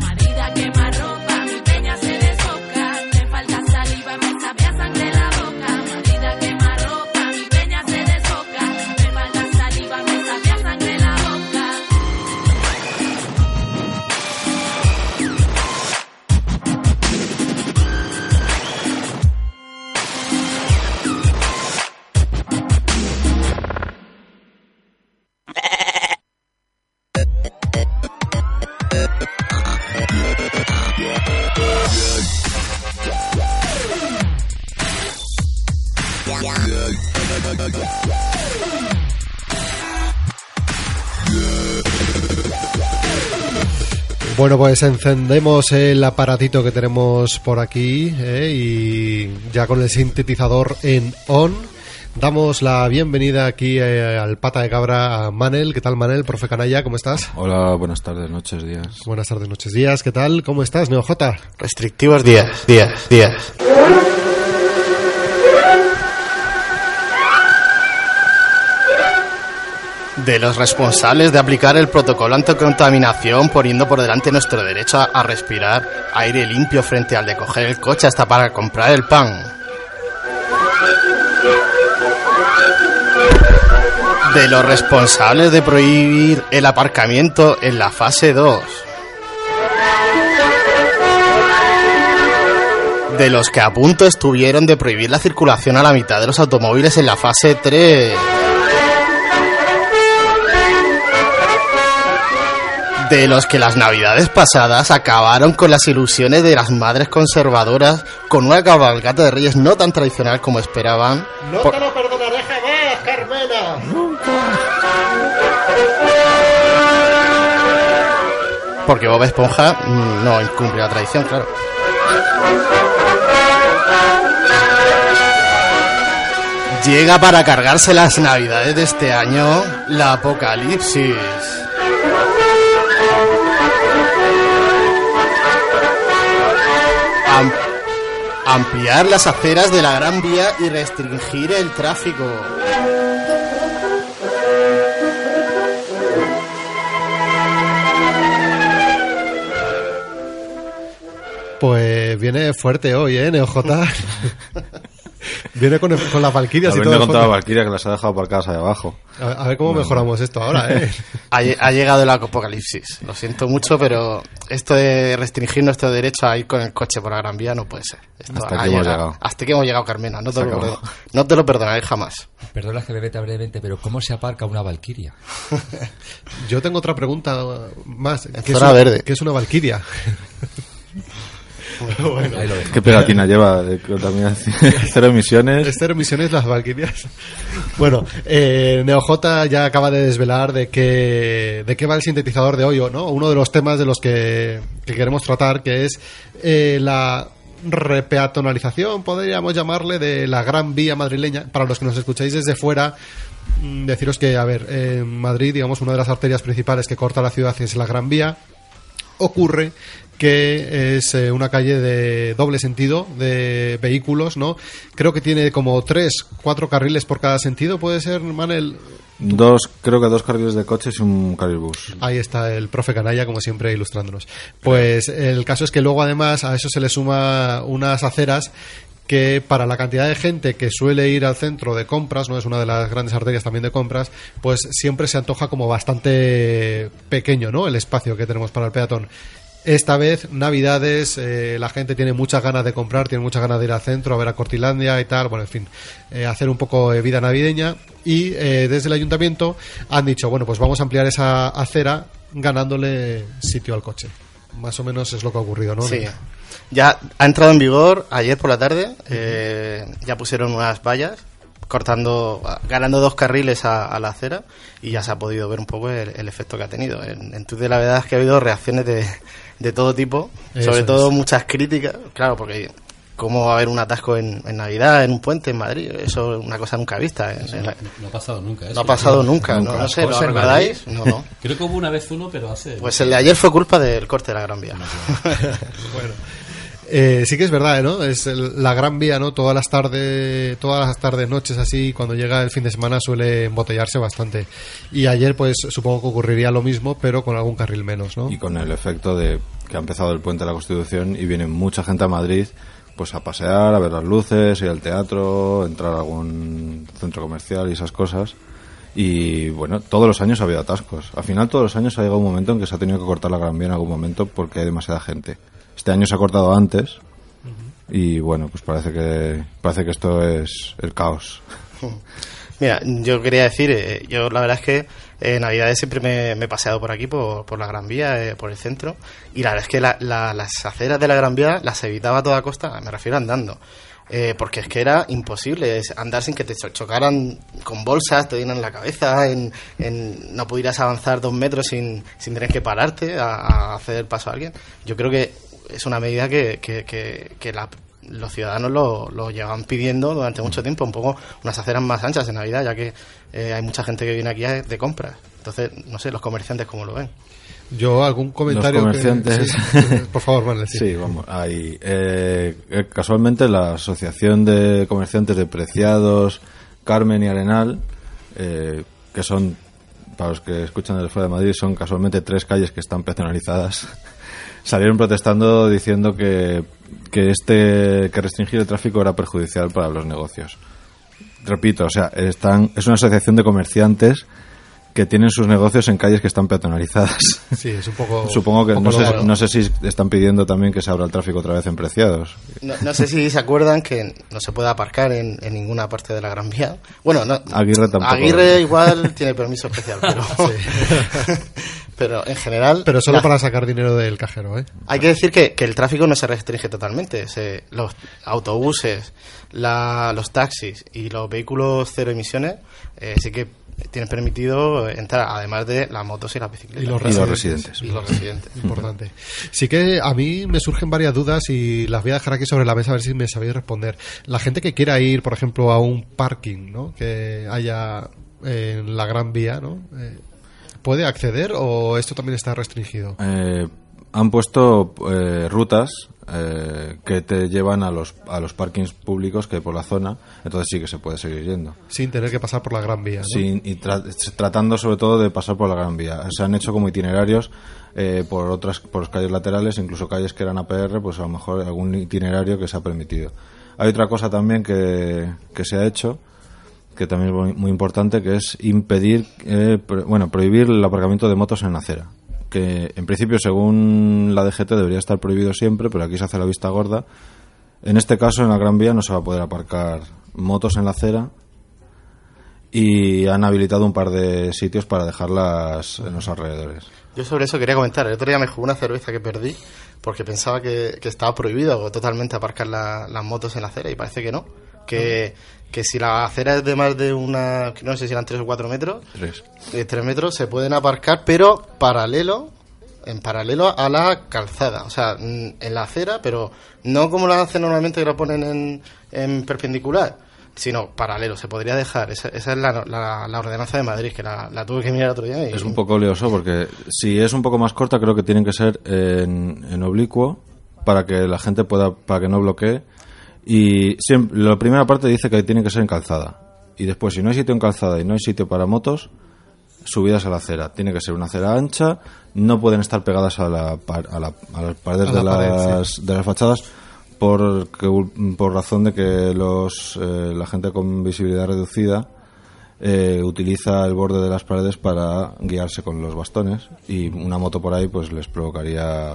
Bueno, pues encendemos el aparatito que tenemos por aquí ¿eh? y ya con el sintetizador en on. Damos la bienvenida aquí eh, al pata de cabra a Manel. ¿Qué tal, Manel? Profe Canalla, ¿cómo estás? Hola, buenas tardes, noches, días. Buenas tardes, noches, días. ¿Qué tal? ¿Cómo estás, NeoJ? Restrictivos días, días, días. De los responsables de aplicar el protocolo anticontaminación poniendo por delante nuestro derecho a, respirar aire limpio frente al de coger el coche hasta para comprar el pan. De los responsables de prohibir el aparcamiento en la fase 2. De los que a punto estuvieron de prohibir la circulación a la mitad de los automóviles en la fase 3. De los que las navidades pasadas acabaron con las ilusiones de las madres conservadoras con una cabalgata de reyes no tan tradicional como esperaban. No Por- te lo perdonaré jamás, Carmena. Porque Bob Esponja mm, no incumple la tradición, claro. Llega para cargarse las navidades de este año la apocalipsis. Am- ampliar las aceras de la Gran Vía y restringir el tráfico. Pues viene fuerte hoy, ¿eh, NeoJ? viene con, con las Valkyrias y La todo. de con toda la fondo. Valkyria que las ha dejado aparcadas ahí abajo. A, a ver cómo mejoramos esto ahora, ¿eh? Ha, ha llegado el apocalipsis. Lo siento mucho, pero esto de restringir nuestro derecho a ir con el coche por la Gran Vía no puede ser. Esto Hasta ha aquí hemos llegado. Hasta aquí hemos llegado, Carmena. No te, lo, perdono- no te lo perdonaré jamás. Perdona que me meta brevemente, pero ¿cómo se aparca una valquiria? Yo tengo otra pregunta más. ¿Qué es zona una- verde. ¿Qué es una Valkyria? Bueno. Ahí lo dejo. ¿Qué pegatina lleva de contaminación? Cero emisiones. Cero emisiones las Valkyrias. Bueno, eh, NeoJ ya acaba de desvelar de qué, de qué va el sintetizador de hoyo, ¿no? Uno de los temas de los que, que queremos tratar, que es eh, la repeatonalización, podríamos llamarle, de la Gran Vía madrileña. Para los que nos escucháis desde fuera, mm, deciros que, a ver, en Madrid, digamos, una de las arterias principales que corta la ciudad es la Gran Vía. Ocurre que es eh, una calle de doble sentido de vehículos, ¿no? Creo que tiene como tres, cuatro carriles por cada sentido, ¿puede ser, Manel? Dos, creo que dos carriles de coches y un carril bus. Ahí está el profe Canalla, como siempre, ilustrándonos. Pues el caso es que luego, además, a eso se le suma unas aceras que para la cantidad de gente que suele ir al centro de compras, no es una de las grandes arterias también de compras, pues siempre se antoja como bastante pequeño, ¿no? El espacio que tenemos para el peatón. Esta vez, Navidades, eh, la gente tiene muchas ganas de comprar, tiene muchas ganas de ir al centro, a ver a Cortilandia y tal, bueno, en fin, eh, hacer un poco de vida navideña. Y eh, desde el ayuntamiento han dicho, bueno, pues vamos a ampliar esa acera ganándole sitio al coche. Más o menos es lo que ha ocurrido, ¿no? Sí. Ya ha entrado en vigor ayer por la tarde. eh, ya pusieron unas vallas cortando, ganando dos carriles a, a la acera y ya se ha podido ver un poco el, el efecto que ha tenido. En, en Twitter la verdad es que ha habido reacciones de, de todo tipo, Eso sobre todo es. muchas críticas, claro, porque cómo va a haber un atasco en, en Navidad, en un puente en Madrid, eso es una cosa nunca vista. la- No ha pasado nunca. ¿eh? No ha pasado nunca, no, no sé, ¿lo ¿Cosas en recordáis? No. Creo que hubo una vez uno, pero hace... Pues el de ayer fue culpa del corte de la Gran Vía. bueno. Eh, sí que es verdad, ¿no? Es el- la gran vía, ¿no? Todas las tardes, todas las tardes, noches así, cuando llega el fin de semana suele embotellarse bastante. Y ayer, pues, supongo que ocurriría lo mismo, pero con algún carril menos, ¿no? Y con el efecto de que ha empezado el puente de la Constitución y viene mucha gente a Madrid pues a pasear, a ver las luces, ir al teatro, entrar a algún centro comercial y esas cosas. Y bueno, todos los años ha habido atascos. Al final todos los años ha llegado un momento en que se ha tenido que cortar la Gran Vía en algún momento porque hay demasiada gente. Este año se ha cortado antes y bueno, pues parece que parece que esto es el caos. Mira, yo quería decir, eh, yo la verdad es que en Navidades siempre me, me he paseado por aquí, por, por la Gran Vía, eh, por el centro, y la verdad es que la- la- las aceras de la Gran Vía las evitaba a toda costa, me refiero andando. Eh, porque es que era imposible andar sin que te cho- chocaran con bolsas, te dieran en la cabeza, en, en- no pudieras avanzar dos metros sin, sin tener que pararte a, a hacer el paso a alguien. Yo creo que es una medida que, que, que- que la- los ciudadanos lo, lo llevan pidiendo durante mucho tiempo, un poco unas aceras más anchas en Navidad, ya que eh, hay mucha gente que viene aquí de compras. Entonces, no sé, los comerciantes cómo lo ven. Yo, algún comentario. Los que- comerciantes. sí, por favor, sí. Sí, vamos, ahí. Eh, eh, casualmente la Asociación de Comerciantes de Preciados, Carmen y Arenal, eh, que son, para los que escuchan desde fuera de Madrid, son casualmente tres calles que están peatonalizadas, salieron protestando diciendo que, que este que restringir el tráfico era perjudicial para los negocios. Repito, o sea, están, es una asociación de comerciantes que tienen sus negocios en calles que están peatonalizadas. Sí, es un poco. Supongo que no sé, no sé si están pidiendo también que se abra el tráfico otra vez en Preciados. No, no sé si se acuerdan que no se puede aparcar en, en ninguna parte de la Gran Vía. Bueno, no, Aguirre tampoco. Aguirre igual tiene permiso especial, pero, pero en general... Pero solo la- para sacar dinero del cajero, ¿eh? Hay que decir que, que el tráfico no se restringe totalmente. Se- los autobuses, la- los taxis y los vehículos cero emisiones eh, sí que tienen permitido entrar, además de las motos y las bicicletas. Y los Y los residentes. residentes. Y los residentes. Importante. Sí que a mí me surgen varias dudas y las voy a dejar aquí sobre la mesa a ver si me sabéis responder. La gente que quiera ir, por ejemplo, a un parking, ¿no? Que haya en la Gran Vía, ¿no? Eh, ¿Puede acceder o esto también está restringido? Eh, han puesto eh, rutas eh, que te llevan a los, a los parkings públicos que hay por la zona, entonces sí que se puede seguir yendo. Sin tener que pasar por la Gran Vía, ¿no? Sin- y tra- tratando sobre todo de pasar por la Gran Vía. Se han hecho como itinerarios eh, por otras por calles laterales, incluso calles que eran APR, pues a lo mejor algún itinerario que se ha permitido. Hay otra cosa también que, que se ha hecho, que también es muy, importante, que es impedir, eh, pro- bueno, prohibir el aparcamiento de motos en la acera. Que en principio, según la DGT, debería estar prohibido siempre, pero aquí se hace la vista gorda. En este caso, en la Gran Vía no se va a poder aparcar motos en la acera y han habilitado un par de sitios para dejarlas en los alrededores. Yo sobre eso quería comentar. El otro día me jugué una cerveza que perdí porque pensaba que, que estaba prohibido totalmente aparcar la- las motos en la acera y parece que no. Que, que si la acera es de más de una, no sé si eran 3 o 4 metros, Tres. de 3 metros se pueden aparcar, pero paralelo, en paralelo a la calzada. O sea, mm, en la acera, pero no como la hacen normalmente que la ponen en, en perpendicular, sino paralelo. Se podría dejar. Esa, esa es la, la- la ordenanza de Madrid, que la, la tuve que mirar otro día. Y, Es un poco lioso porque si es un poco más corta creo que tienen que ser en, en oblicuo para que la gente pueda, para que no bloquee. Y siempre, la primera parte dice que tiene que ser en calzada. Y después, si no hay sitio en calzada y no hay sitio para motos, subidas a la acera. Tiene que ser una acera ancha, no pueden estar pegadas a, la, par- a, la- a las paredes A de, la pared, las, de las fachadas por, que- por razón de que los, eh, la gente con visibilidad reducida eh, utiliza el borde de las paredes para guiarse con los bastones y una moto por ahí pues les provocaría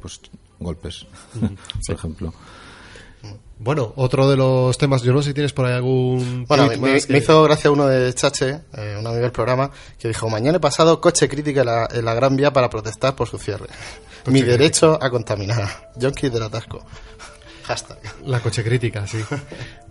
pues golpes, por ejemplo. Bueno, otro de los temas, yo no sé si tienes por ahí algún Bueno, me, hizo gracia uno de Chache, eh, un amigo del programa, que dijo, mañana he pasado coche crítica en la, en la Gran Vía para protestar por su cierre. Mi crítica. derecho a contaminar. Junkies del atasco. Hashtag. La coche crítica, sí.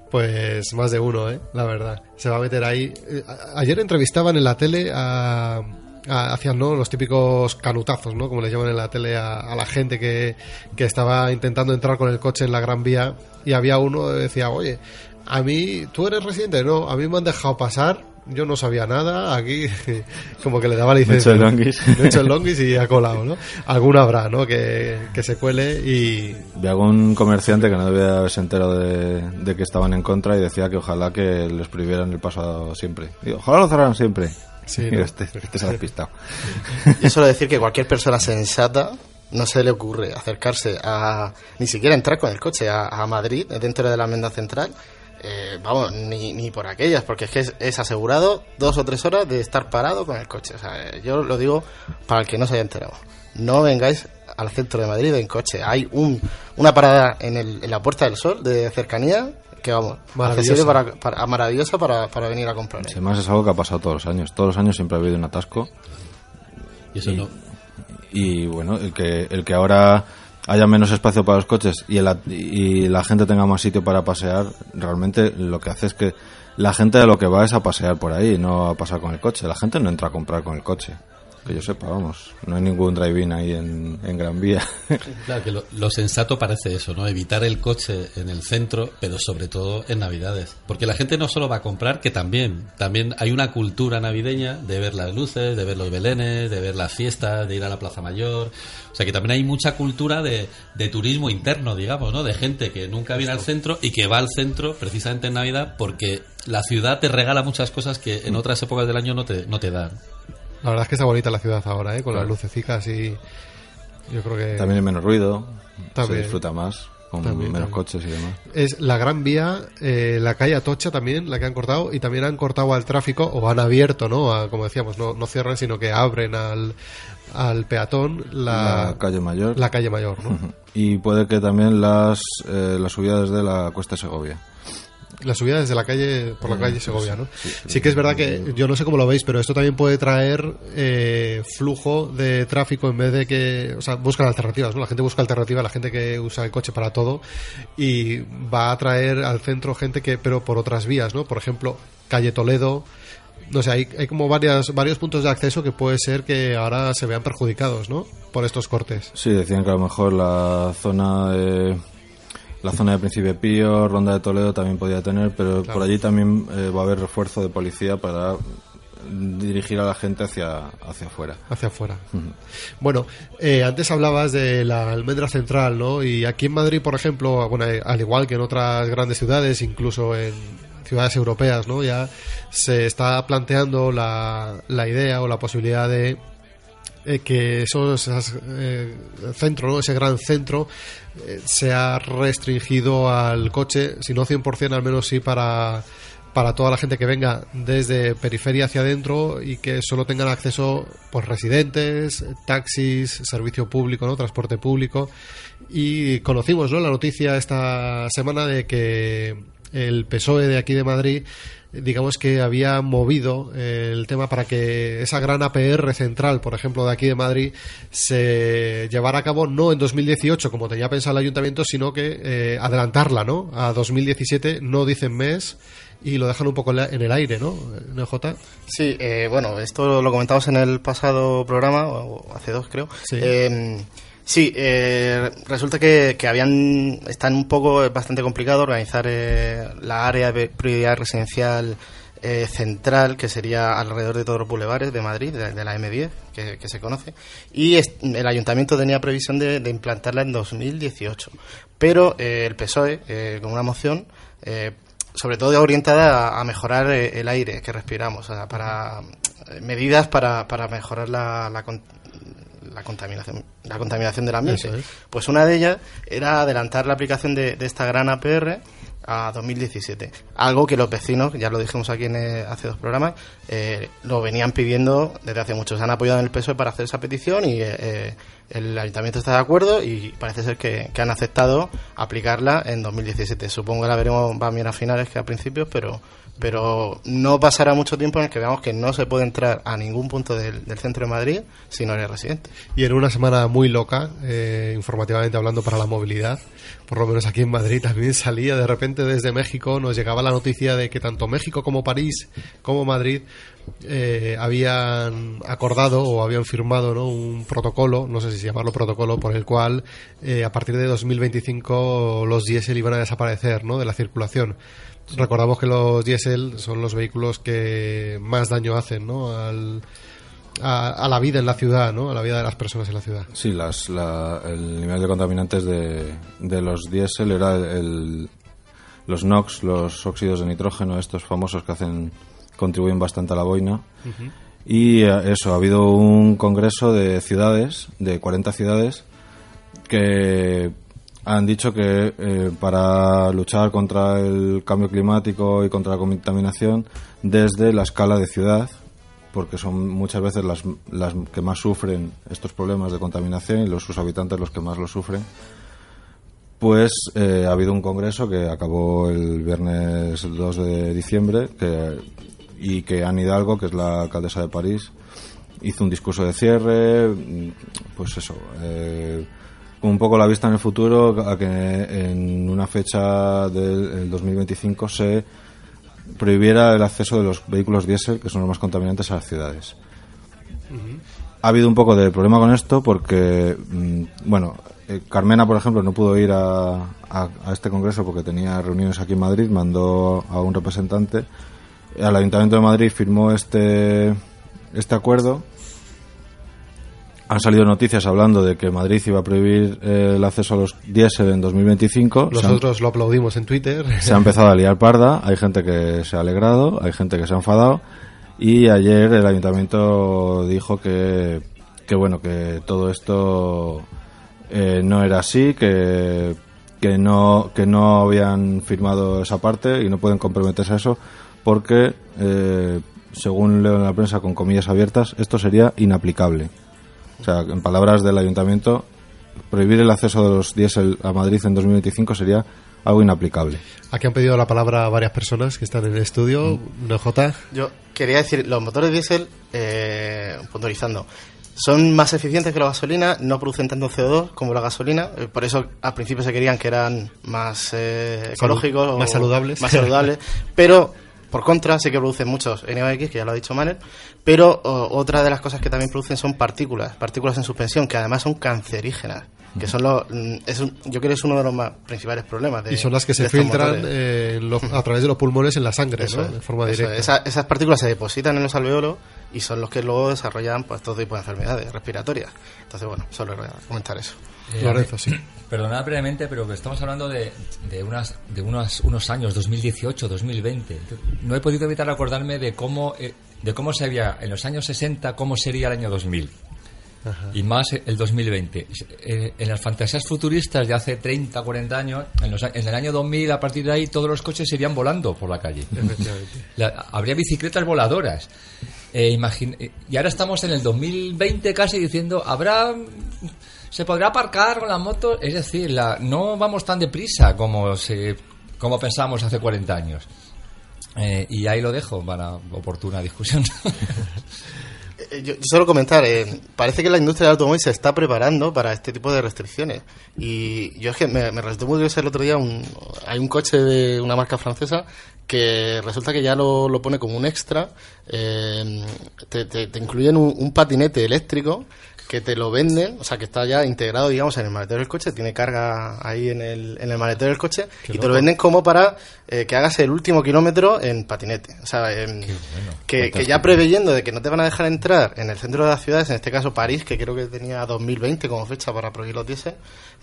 Pues más de uno, ¿eh? La verdad. Se va a meter ahí. Eh, Ayer entrevistaban en la tele a... hacían ¿no? los típicos canutazos, ¿no? Como le llaman en la tele a, a la gente que, que estaba intentando entrar con el coche en la Gran Vía y había uno que decía, oye, a mí, ¿tú eres residente? No, a mí me han dejado pasar, yo no sabía nada, aquí como que le daba licencia. Me he hecho el longuis. Me he hecho el longuis y ha colado, ¿no? Alguno habrá, ¿no? Que, que se cuele y, Vi algún comerciante que no debía haberse enterado de, de que estaban en contra y decía que ojalá que les prohibieran el paso siempre. Y ojalá lo cerraran siempre. Sí, este, este se ha despistado. Yo suelo decir que cualquier persona sensata no se le ocurre acercarse a ni siquiera entrar con el coche a, a Madrid dentro de la enmienda central eh, vamos ni, ni por aquellas porque es que es, es asegurado dos o tres horas de estar parado con el coche o sea eh, yo lo digo para el que no se haya enterado no vengáis al centro de Madrid en coche hay un una parada en, el, en la Puerta del Sol de cercanía que vamos Maravillosa. para, para- maravillosa para, para venir a comprar. Además es algo que ha pasado todos los años. Todos los años siempre ha habido un atasco. Y eso no. Y bueno, el que, el que ahora haya menos espacio para los coches y, el y la gente tenga más sitio para pasear, realmente lo que hace es que la gente a lo que va es a pasear por ahí, no a pasar con el coche. La gente no entra a comprar con el coche. Que yo sepa, vamos. No hay ningún drive-in ahí en, en Gran Vía. Claro, que lo, lo sensato parece eso, ¿no? Evitar el coche en el centro, pero sobre todo en Navidades. Porque la gente no solo va a comprar, que también. También hay una cultura navideña de ver las luces, de ver los belenes, de ver las fiestas, de ir a la Plaza Mayor. O sea que también hay mucha cultura de, de turismo interno, digamos, ¿no? De gente que nunca viene al centro y que va al centro precisamente en Navidad porque la ciudad te regala muchas cosas que en otras épocas del año no te, no te dan. La verdad es que está bonita la ciudad ahora, ¿eh? Con Claro. las lucecicas y... Yo creo que... También hay menos ruido, También. se disfruta más, con También, menos también. coches y demás. Es la Gran Vía, eh, la calle Atocha también, la que han cortado, y también han cortado al tráfico, o han abierto, ¿no? A- como decíamos, no, no cierran, sino que abren al, al peatón la, La calle Mayor. La calle Mayor, ¿no? Y puede que también las, eh, las subidas de la Cuesta Segovia. La subida desde la calle, por la Mm, calle Segovia, ¿no? sí, Sí, sí. que es verdad que, yo no sé cómo lo veis, pero esto también puede traer eh, flujo de tráfico en vez de que, o sea, buscan alternativas, ¿no? La gente busca alternativas, la gente que usa el coche para todo y va a traer al centro gente que, pero por otras vías, ¿no? Por ejemplo, calle Toledo, no sé, hay, hay como varias, varios puntos de acceso que puede ser que ahora se vean perjudicados, ¿no? Por estos cortes. Sí, decían que a lo mejor la zona de la zona de Príncipe Pío, Ronda de Toledo también podía tener, pero Claro. por allí también eh, va a haber refuerzo de policía para dirigir a la gente hacia hacia afuera. Hacia afuera. Bueno, eh, antes hablabas de la almendra central, ¿no? Y aquí en Madrid, por ejemplo, bueno, eh, al igual que en otras grandes ciudades, incluso en ciudades europeas, ¿no? Ya se está planteando la, la idea o la posibilidad de eh, que esos, eh, centro, ese gran centro, eh, sea restringido al coche, si no 100%, al menos sí para, para toda la gente que venga desde periferia hacia adentro y que solo tengan acceso pues residentes, taxis, servicio público, ¿no? transporte público. Y conocimos ¿no? la noticia esta semana de que el PSOE de aquí de Madrid digamos que había movido eh, el tema para que esa gran APR central, por ejemplo, de aquí de Madrid, se llevara a cabo no en 2018 como tenía pensado el ayuntamiento, sino que eh, adelantarla, ¿no? A 2017, no dicen mes y lo dejan un poco en el aire, ¿no? NJ. Sí, eh, bueno, esto lo comentamos en el pasado programa, o hace dos creo. Sí. Eh, sí, eh, resulta que, que habían, están un poco, bastante complicado organizar eh, la área de prioridad residencial eh, central, que sería alrededor de todos los bulevares de Madrid, de, la M10, que, se conoce. Y el ayuntamiento tenía previsión de, implantarla en 2018. Pero eh, el PSOE, eh, con una moción, eh, sobre todo orientada a, mejorar el aire que respiramos, o sea, para medidas para, para mejorar la, la contaminación la contaminación del ambiente. Es. Pues una de ellas era adelantar la aplicación de, de esta gran APR a 2017. Algo que los vecinos, ya lo dijimos aquí en, eh, hace dos programas, eh, lo venían pidiendo desde hace mucho. Se han apoyado en el PSOE para hacer esa petición y eh, eh, el ayuntamiento está de acuerdo y parece ser que, que han aceptado aplicarla en 2017. Supongo que la veremos más bien a finales que a principios, pero pero no pasará mucho tiempo en el que veamos que no se puede entrar a ningún punto del, del centro de Madrid si no eres residente. Y en una semana muy loca, eh, informativamente hablando para la movilidad, por lo menos aquí en Madrid también salía de repente desde México, nos llegaba la noticia de que tanto México como París como Madrid eh, habían acordado o habían firmado ¿no? un protocolo, no sé si llamarlo protocolo, por el cual eh, a partir de 2025 los diésel iban a desaparecer ¿no? de la circulación. Recordamos que los diésel son los vehículos que más daño hacen ¿no? al, a, a la vida en la ciudad, ¿no? a la vida de las personas en la ciudad. Sí, las, la- el nivel de contaminantes de, de los diésel era el, los NOx, los óxidos de nitrógeno, estos famosos que hacen contribuyen bastante a la boina. Y eh, eso, ha habido un congreso de ciudades, de 40 ciudades, que han dicho que eh, para luchar contra el cambio climático y contra la contaminación desde la escala de ciudad, porque son muchas veces las, las que más sufren estos problemas de contaminación y los, sus habitantes los que más lo sufren, pues eh, ha habido un congreso que acabó el viernes 2 de diciembre que, y que Anne Hidalgo, que es la alcaldesa de París, hizo un discurso de cierre, mm, pues eso, eh, con un poco la vista en el futuro a que en una fecha del el 2025 se prohibiera el acceso de los vehículos diésel, que son los más contaminantes, a las ciudades. Ha habido un poco de problema con esto porque, mm, bueno, eh, Carmena, por ejemplo, no pudo ir a, a- a este congreso porque tenía reuniones aquí en Madrid, mandó a un representante. Al Ayuntamiento de Madrid firmó este, este acuerdo. Han salido noticias hablando de que Madrid iba a prohibir eh, el acceso a los diésel en 2025. Se han- Nosotros lo aplaudimos en Twitter. se ha empezado a liar parda, hay gente que se ha alegrado, hay gente que se ha enfadado y ayer el ayuntamiento dijo que, que bueno, que todo esto eh, no era así, que, que, no, que no habían firmado esa parte y no pueden comprometerse a eso porque, eh, según leo en la prensa con comillas abiertas, esto sería inaplicable. O sea, en palabras del ayuntamiento, prohibir el acceso de los diésel a Madrid en 2025 sería algo inaplicable. Aquí han pedido la palabra varias personas que están en el estudio. NJ. Yo quería decir, los motores diésel, eh, puntualizando, son más eficientes que la gasolina, no producen tanto CO2 como la gasolina, eh, por eso al principio se querían que eran más eh, ecológicos, o más saludables. más saludables, pero por contra sí que producen muchos NOx, que ya lo ha dicho Manel, pero o, otra de las cosas que también producen son partículas, partículas en suspensión, que además son cancerígenas, que son los, mm, es un- yo creo que es uno de los más principales problemas. De, Y son las que se filtran eh, los- a través de los pulmones en la sangre, Eso ¿no? es, de forma eso directa. es. Esa- esas partículas se depositan en los alveolos y son los que luego desarrollan pues todo tipo de enfermedades respiratorias. Entonces, bueno, solo comentar eso. Eh, Perdonad brevemente, pero estamos hablando de, de, unas, de unos, unos años, 2018, 2020. No he podido evitar acordarme de cómo, eh, de cómo se había en los años 60, cómo sería el año 2000. Y más el 2020. Eh, en las fantasías futuristas de hace 30, 40 años, en, los a- en el año 2000, a partir de ahí, todos los coches irían volando por la calle. La- habría bicicletas voladoras. Eh, eh, y ahora estamos en el 2020 casi diciendo, habrá... Se podrá aparcar con la moto, es decir, la, no vamos tan deprisa como, se, como pensábamos hace 40 años. Eh, y ahí lo dejo para oportuna discusión. Eh, Yo, yo solo comentar, eh, parece que la industria del automóvil se está preparando para este tipo de restricciones. Y yo es que me, me resultó muy curioso el otro día, un- hay un coche de una marca francesa que resulta que ya lo, lo pone como un extra, eh, te, te- te incluyen un, un patinete eléctrico que te lo venden, o sea que está ya integrado, digamos, en el maletero del coche, tiene carga ahí en el, en el maletero del coche Qué y te lo venden como para eh, que hagas el último kilómetro en patinete. O sea, em, que, que ya preveyendo de que no te van a dejar entrar en el centro de las ciudades, en este caso París, que creo que tenía 2020 como fecha para prohibir los diésel,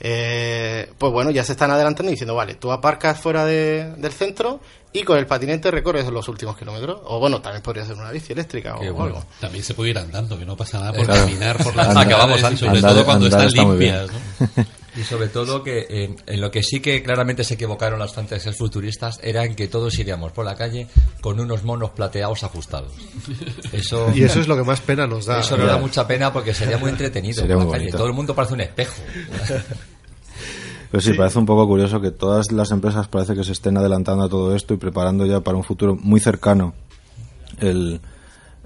eh, pues bueno, ya se están adelantando y diciendo, vale, tú aparcas fuera de- del centro y con el patinete recorres los últimos kilómetros. O bueno, también podría ser una bici eléctrica o, Qué o bueno. algo. También se puede ir andando, que no pasa nada por Claro. caminar por las acabamos antes, sobre andar- todo cuando andar están limpias. ¿no? Y sobre todo que eh, en lo que sí que claramente se equivocaron los fantasías futuristas era en que todos iríamos por la calle con unos monos plateados ajustados. Eso, Y eso es lo que más pena nos da. Eso nos da mucha pena porque sería muy entretenido Sería por la muy calle. bonito. Todo el mundo parece un espejo. Pero sí, parece un poco curioso que todas las empresas parece que se estén adelantando a todo esto y preparando ya para un futuro muy cercano el,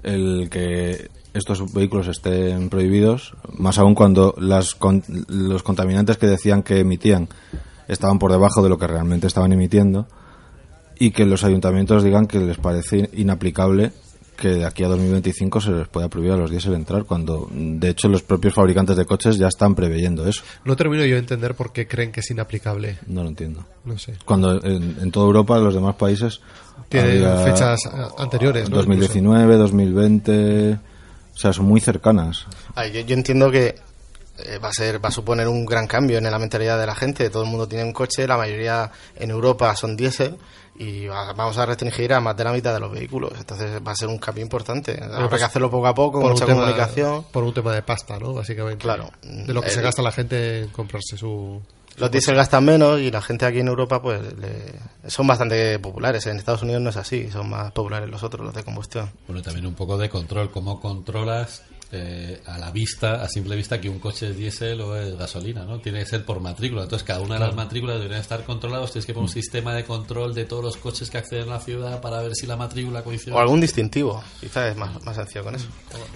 el que estos vehículos estén prohibidos, más aún cuando las con- los contaminantes que decían que emitían estaban por debajo de lo que realmente estaban emitiendo y que los ayuntamientos digan que les parece inaplicable que de aquí a 2025 se les pueda prohibir a los diésel entrar cuando de hecho los propios fabricantes de coches ya están preveyendo eso. No termino yo de entender por qué creen que es inaplicable. No lo entiendo. No sé. Cuando en, en toda Europa, los demás países. Tienen fechas, eh, anteriores, ¿no? 2019, 2020. O sea, son muy cercanas. Ay, yo, yo entiendo que eh, va a ser va a suponer un gran cambio en la mentalidad de la gente. Todo el mundo tiene un coche, la mayoría en Europa son diésel y va- vamos a restringir a más de la mitad de los vehículos. Entonces va a ser un cambio importante. Habrá pues, que hacerlo poco a poco, con por un mucha tema- comunicación. Por un tema de pasta, ¿no? Básicamente. Claro. De lo que se El- gasta la gente en comprarse su. Los coche. diésel gastan menos y la gente aquí en Europa pues le- son bastante populares. En Estados Unidos no es así, son más populares los otros, los de combustión. Bueno, también un poco de control. ¿Cómo controlas eh, a la vista, a simple vista, que un coche es diésel o es gasolina? ¿no? Tiene que ser por matrícula. Entonces, cada una de las matrículas deberían estar controlados. Tienes que poner un sistema de control de todos los coches que acceden a la ciudad para ver si la matrícula coincide. O algún distintivo, quizás es más, más sencillo con eso.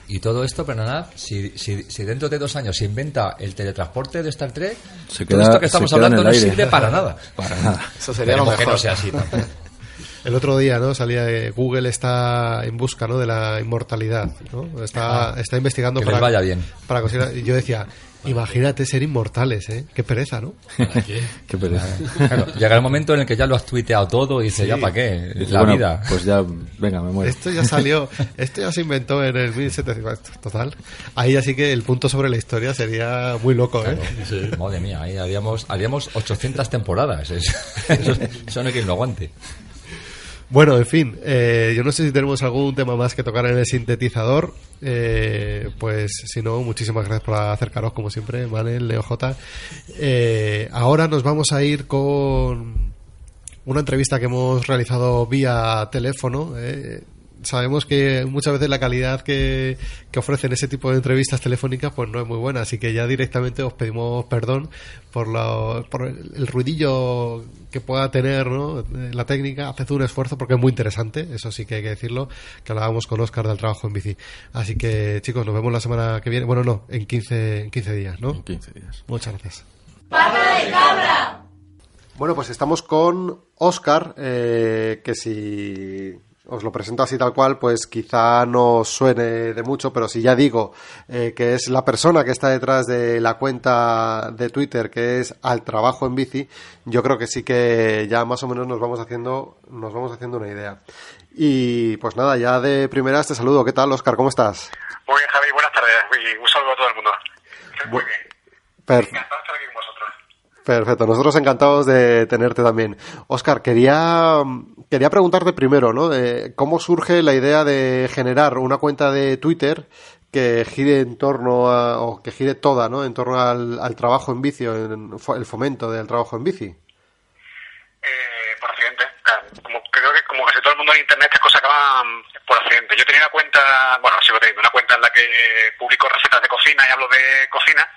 Y todo esto, perdonad, si, si, si dentro de dos años se inventa el teletransporte de Star Trek, Se todo esto que estamos hablando no sirve para nada. Para nada. Eso sería lo Esperemos que mejor. no sea así tampoco. El otro día, ¿no? Salía de Google está en busca, ¿no? De la inmortalidad, ¿no? Está, Ah, está investigando que para les vaya bien. Para conseguir. y Yo decía, imagínate ser inmortales, ¿eh? Qué pereza, ¿no? Qué pereza. Claro, llega el momento en el que ya lo has tuiteado todo y dices, Sí. ¿ya para qué? La bueno, vida. Pues ya, venga, me muero. Esto ya salió, esto ya se inventó en el 1700. Total. Ahí así que el punto sobre la historia sería muy loco, ¿eh? Madre mía, ahí haríamos, haríamos 800 temporadas. Es- Eso, eso no hay quien lo aguante. Bueno, en fin, eh, yo no sé si tenemos algún tema más que tocar en el sintetizador. Eh, pues si no, muchísimas gracias por acercaros, como siempre, Manel, Leo J. Eh, ahora nos vamos a ir con una entrevista que hemos realizado vía teléfono. eh. Sabemos que muchas veces la calidad que, que ofrecen ese tipo de entrevistas telefónicas pues no es muy buena, así que ya directamente os pedimos perdón por, lo- por el, el ruidillo que pueda tener ¿no? La técnica. Haced un esfuerzo porque es muy interesante, eso sí que hay que decirlo, que hablábamos con Oscar del trabajo en bici. Así que chicos, nos vemos la semana que viene. Bueno, no, en 15, en 15 días, ¿no? En 15 días. Muchas gracias. ¡Pata de cabra! Bueno, pues estamos con Oscar, eh, que si os lo presento así tal cual, pues quizá no suene de mucho, pero si ya digo eh, que es la persona que está detrás de la cuenta de Twitter, que es al trabajo en bici, yo creo que sí que ya más o menos nos vamos haciendo, nos vamos haciendo una idea. Y pues nada, ya de primeras te saludo. ¿Qué tal, Oscar? ¿Cómo estás? Muy bien, Javi, buenas tardes y un saludo a todo el mundo. Muy bien. Per- Encantado de estar aquí con vosotros. Perfecto, nosotros encantados de tenerte también. Oscar, quería, quería preguntarte primero, ¿no? De ¿Cómo surge la idea de generar una cuenta de Twitter que gire en torno a, o que gire toda, ¿no? En torno al, trabajo en bici, en el fomento del trabajo en bici. Eh, por accidente. Como, creo que como casi todo el mundo en Internet, estas cosas acaban por accidente. Yo tenía una cuenta, bueno, sigo teniendo una cuenta en la que publico recetas de cocina y hablo de cocina.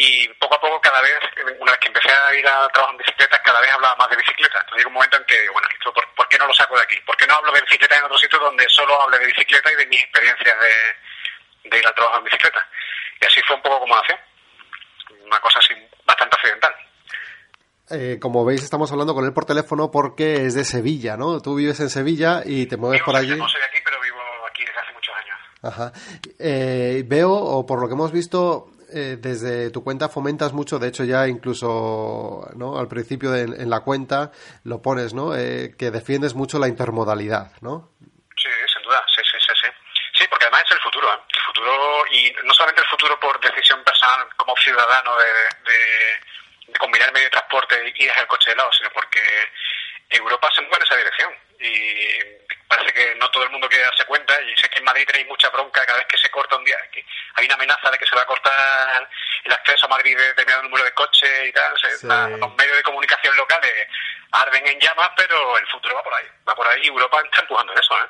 Y poco a poco, cada vez, una vez que empecé a ir a trabajar en bicicleta, cada vez hablaba más de bicicleta. Entonces llegó un momento en que, bueno, esto, ¿por, por qué no lo saco de aquí? ¿Por qué no hablo de bicicleta en otro sitio donde solo hable de bicicleta y de mis experiencias de, de ir al trabajo en bicicleta? Y así fue un poco como nació. Una cosa así bastante accidental. Eh, como veis, estamos hablando con él por teléfono porque es de Sevilla, ¿no? Tú vives en Sevilla y te mueves por allí. No soy de aquí, pero vivo aquí desde hace muchos años. Ajá. Eh, veo, o por lo que hemos visto, eh, desde tu cuenta fomentas mucho, de hecho ya incluso ¿no? al principio de- en la cuenta lo pones, ¿no? Eh, que defiendes mucho la intermodalidad, ¿no? Sí, sin duda, sí, sí, sí, sí. Sí, porque además es el futuro, ¿eh? El futuro, y no solamente el futuro por decisión personal como ciudadano de, de, de combinar medio de transporte y dejar el coche de lado, sino porque Europa se mueve en esa dirección. Y parece que no todo el mundo quiere darse cuenta, y sé que en Madrid tenéis mucha bronca cada vez que se corta un día, que hay una amenaza de que se va a cortar el acceso a Madrid de determinado número de coches y tal, se- Sí. la- los medios de comunicación locales arden en llamas, pero el futuro va por ahí, va por ahí y Europa está empujando eso, ¿eh?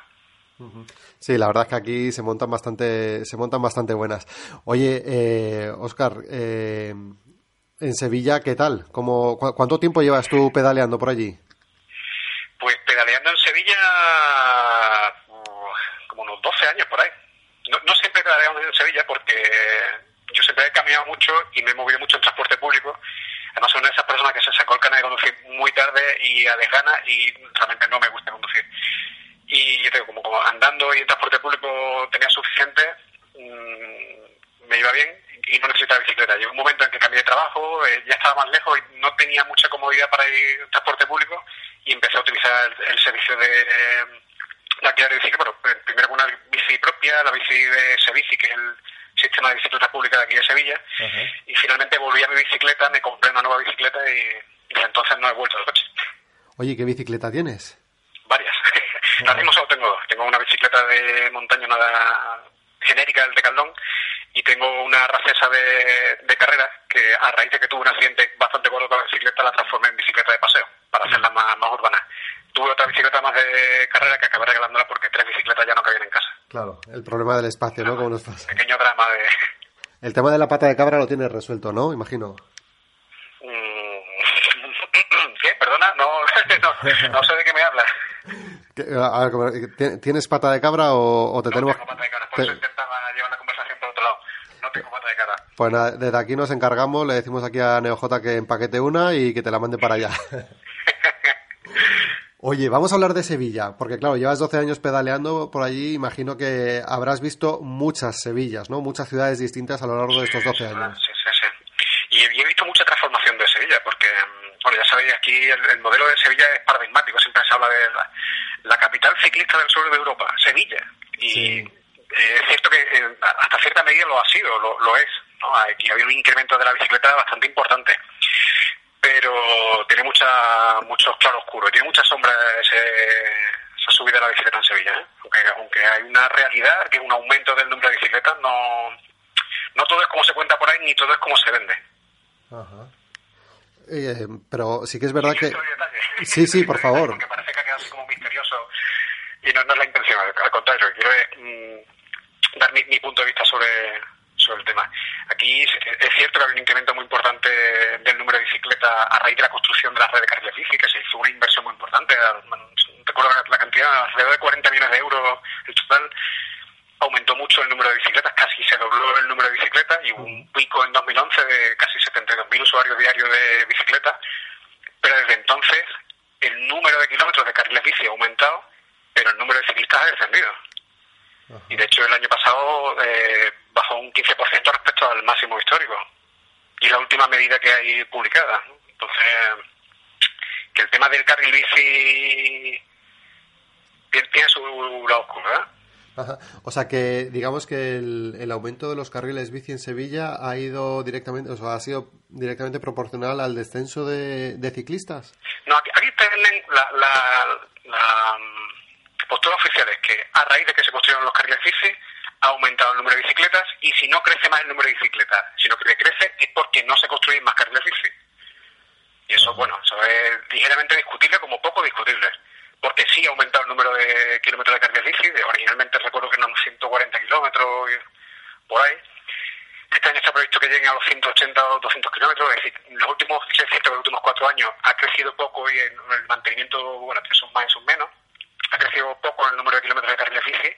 Sí, la verdad es que aquí se montan bastante, se montan bastante buenas. Oye, eh, Oscar, eh, en Sevilla, ¿qué tal? ¿Cómo, cu- ¿Cuánto tiempo llevas tú pedaleando por allí? Pues pedaleando en Sevilla uh, como unos 12 años por ahí. No, no siempre he pedaleado en Sevilla porque yo siempre he caminado mucho y me he movido mucho en transporte público. Además soy una de esas personas que se sacó el carnet de conducir muy tarde y a desgana y realmente no me gusta conducir. Y yo tengo como, como andando y en transporte público tenía suficiente, mm, me iba bien y no necesitaba bicicleta. Llegó un momento en que cambié de trabajo, eh, ya estaba más lejos y no tenía mucha comodidad para ir en transporte público y empecé a utilizar el, el servicio de, eh, de alquiler de bicicleta. Bueno, eh, primero con una bici propia, la bici de Sebici, que es el sistema de bicicletas públicas de aquí de Sevilla, y finalmente volví a mi bicicleta, me compré una nueva bicicleta y desde entonces no he vuelto al coche. Oye, ¿qué bicicleta tienes? Varias. Ahora mismo solo tengo dos. Tengo una bicicleta de montaña, una genérica del Decathlon, y tengo una racesa de, de carrera que a raíz de que tuve un accidente bastante gordo con la bicicleta la transformé en bicicleta de paseo para hacerla más, más urbana. Tuve otra bicicleta más de carrera que acabé regalándola porque tres bicicletas ya no cabían en casa. Claro, el problema del espacio, ¿no? Como nos pasa. Pequeño drama de... El tema de la pata de cabra lo tienes resuelto, ¿no? Imagino. Mm, ¿Qué? Perdona, no, no, no sé de qué me hablas. ¿Qué- a ver, como- ¿ti- ¿Tienes pata de cabra o, o te tenemos Por te- eso intentaba llevar la conversación. No tengo pata de cara. Pues nada, desde aquí nos encargamos, le decimos aquí a NeoJ que empaquete una y que te la mande para allá. Oye, vamos a hablar de Sevilla, porque claro, llevas 12 años pedaleando por allí, imagino que habrás visto muchas Sevillas, ¿no? Muchas ciudades distintas a lo largo de estos 12 años. Sí, sí, sí. Y, he- visto mucha transformación de Sevilla, porque, mm, bueno, ya sabéis, aquí el, el modelo de Sevilla es paradigmático. Siempre se habla de la, la capital ciclista del sur de Europa, Sevilla. Y eh, es cierto que eh, hasta cierta medida lo ha sido, lo, lo es. ¿no? Aquí ha habido un incremento de la bicicleta bastante importante. Pero tiene mucha, muchos claroscuros, tiene mucha sombra ese, esa subida de la bicicleta en Sevilla. ¿eh? Aunque, aunque hay una realidad, que es un aumento del número de bicicletas, no, no todo es como se cuenta por ahí, ni todo es como se vende. Eh, pero sí que es verdad que... Sí, sí, por favor. Porque parece que ha quedado así como misterioso y no, no es la intención, al, contrario, quiero es, dar mi, mi punto de vista sobre, sobre el tema. Aquí es, cierto que hay un incremento muy importante del número de bicicletas a raíz de la construcción de la red de carriles bici, que se hizo una inversión muy importante. Recuerdo la cantidad, alrededor de 40 millones de euros el total. Aumentó mucho el número de bicicletas, casi se dobló el número de bicicletas y hubo un pico en 2011 de casi 72.000 usuarios diarios de bicicleta. Pero desde entonces el número de kilómetros de carriles bici ha aumentado, pero el número de ciclistas ha descendido. Y de hecho el año pasado eh, bajó un 15% respecto al máximo histórico. Y la última medida que hay publicada. ¿no? Entonces, que el tema del carril bici tiene, su lado oscuro, ¿eh? Ajá. O sea que digamos que el, el aumento de los carriles bici en Sevilla ha ido directamente, o sea, ha sido directamente proporcional al descenso de, de ciclistas. No, aquí, aquí tienen la, la, la postura oficial es que a raíz de que se construyeron los carriles bici ha aumentado el número de bicicletas y si no crece más el número de bicicletas, sino que crece es porque no se construyen más carriles bici. Y eso, bueno, eso es ligeramente discutible como poco discutible. Porque sí ha aumentado el número de kilómetros de carriles bici, de, originalmente recuerdo que eran 140 kilómetros por ahí. Este año está previsto que lleguen a los 180 o 200 kilómetros. Es decir, en los últimos, es cierto que los últimos cuatro años ha crecido poco y en el mantenimiento, bueno, son más y son menos. Ha crecido poco el número de kilómetros de carriles bici,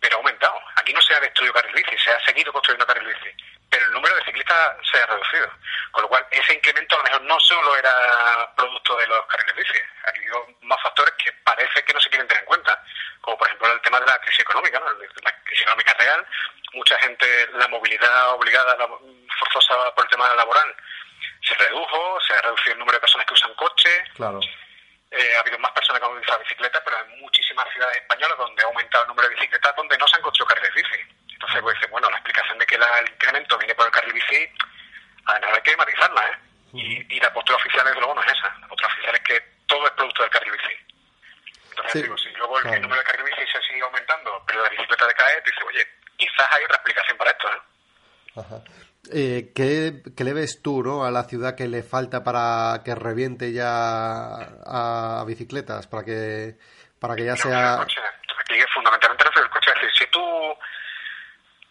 pero ha aumentado. Aquí no se ha destruido carril bici, se ha seguido construyendo carril bici, pero el número de ciclistas se ha reducido. Con lo cual, ese incremento a lo mejor no solo era producto de los carriles bici, ha habido más factores que parece que no se quieren tener en cuenta, como por ejemplo el tema de la crisis económica, la crisis económica real, mucha gente, la movilidad obligada, la, forzosa por el tema laboral, se redujo, se ha reducido el número de personas que usan coche, Claro. Eh, ha habido más personas que han utilizado bicicletas, pero hay muchísimas ciudades españolas donde ha aumentado el número de bicicletas donde no se han construido carriles bici. Entonces, pues dice, bueno, la explicación de que la- el incremento viene por el carril bici, además hay que matizarla, ¿eh? Y, y la postura oficial, desde luego, no es esa. La postura oficial es que todo es producto del carril bici. Entonces, Sí, digo, si luego el, claro. el número de carril bici se sigue aumentando, pero la bicicleta decae, tú dices, oye, quizás hay otra explicación para esto, ¿eh? Ajá. Eh, ¿qué, qué le ves tú ¿no? a la ciudad que le falta para que reviente ya a bicicletas? Para que, para que ya sea... coche. Aquí fundamentalmente refiero al coche. Es decir, si tú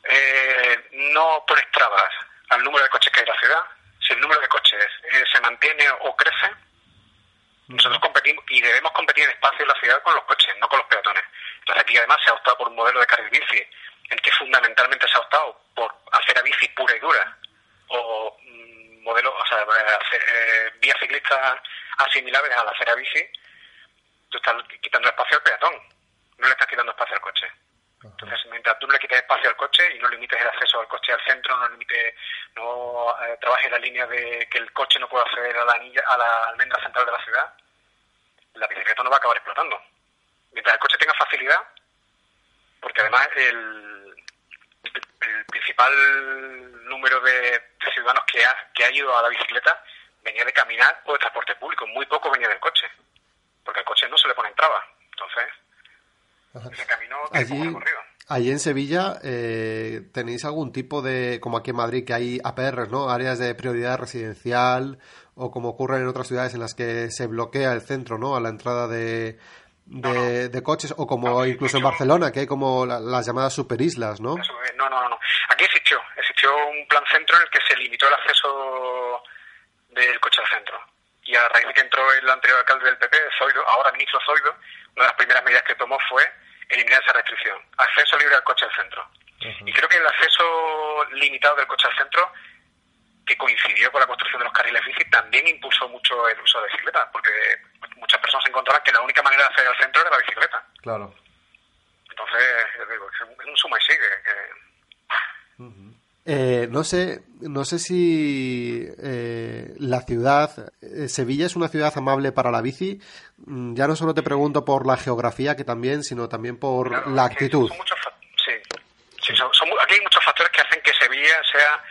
eh, no pones trabas al número de coches que hay en la ciudad, si el número de coches eh, se mantiene o crece, nosotros competimos y debemos competir en espacio en la ciudad con los coches, no con los peatones. Entonces aquí además se ha optado por un modelo de carril bici en que fundamentalmente se ha optado por hacer a bici pura y dura o mm, modelo, o sea, hacer, eh, vías ciclistas asimilables a la acera bici, tú estás quitando espacio al peatón, no le estás quitando espacio al coche. Entonces, mientras tú no le quites espacio al coche y no limites el acceso al coche al centro, no limites, no eh, trabajes la línea de que el coche no pueda acceder a la anilla, a la almendra central de la ciudad, la bicicleta no va a acabar explotando. Mientras el coche tenga facilidad, porque además el, el, principal número de, de ciudadanos que ha, que ha ido a la bicicleta venía de caminar o de transporte público, muy poco venía del coche, porque al coche no se le pone traba. Entonces, ese camino Allí, recorrido. allí en Sevilla eh, tenéis algún tipo de, como aquí en Madrid, que hay APRs, ¿no? Áreas de prioridad residencial o como ocurre en otras ciudades en las que se bloquea el centro, ¿no? A la entrada de, de, de coches o como incluso en Barcelona, que hay como la- las llamadas superislas, ¿no? Eso No, no, no, no. Aquí existió, existió un plan centro en el que se limitó el acceso del coche al centro. Y a raíz de que entró el anterior alcalde del PP, Zoido, ahora ministro Zoido, una de las primeras medidas que tomó fue eliminar esa restricción. Acceso libre al coche al centro. Y creo que el acceso limitado del coche al centro, que coincidió con la construcción de los carriles bici, también impulsó mucho el uso de bicicleta, porque muchas personas encontraban que la única manera de acceder al centro era la bicicleta. Claro. Entonces, yo digo, es un- suma y sigue. que- Eh, no sé, no sé si eh, la ciudad, eh, Sevilla es una ciudad amable para la bici. Mm, Ya no solo te pregunto por la geografía, que también, sino también por la actitud sí son, son mu- aquí hay muchos factores que hacen que Sevilla sea,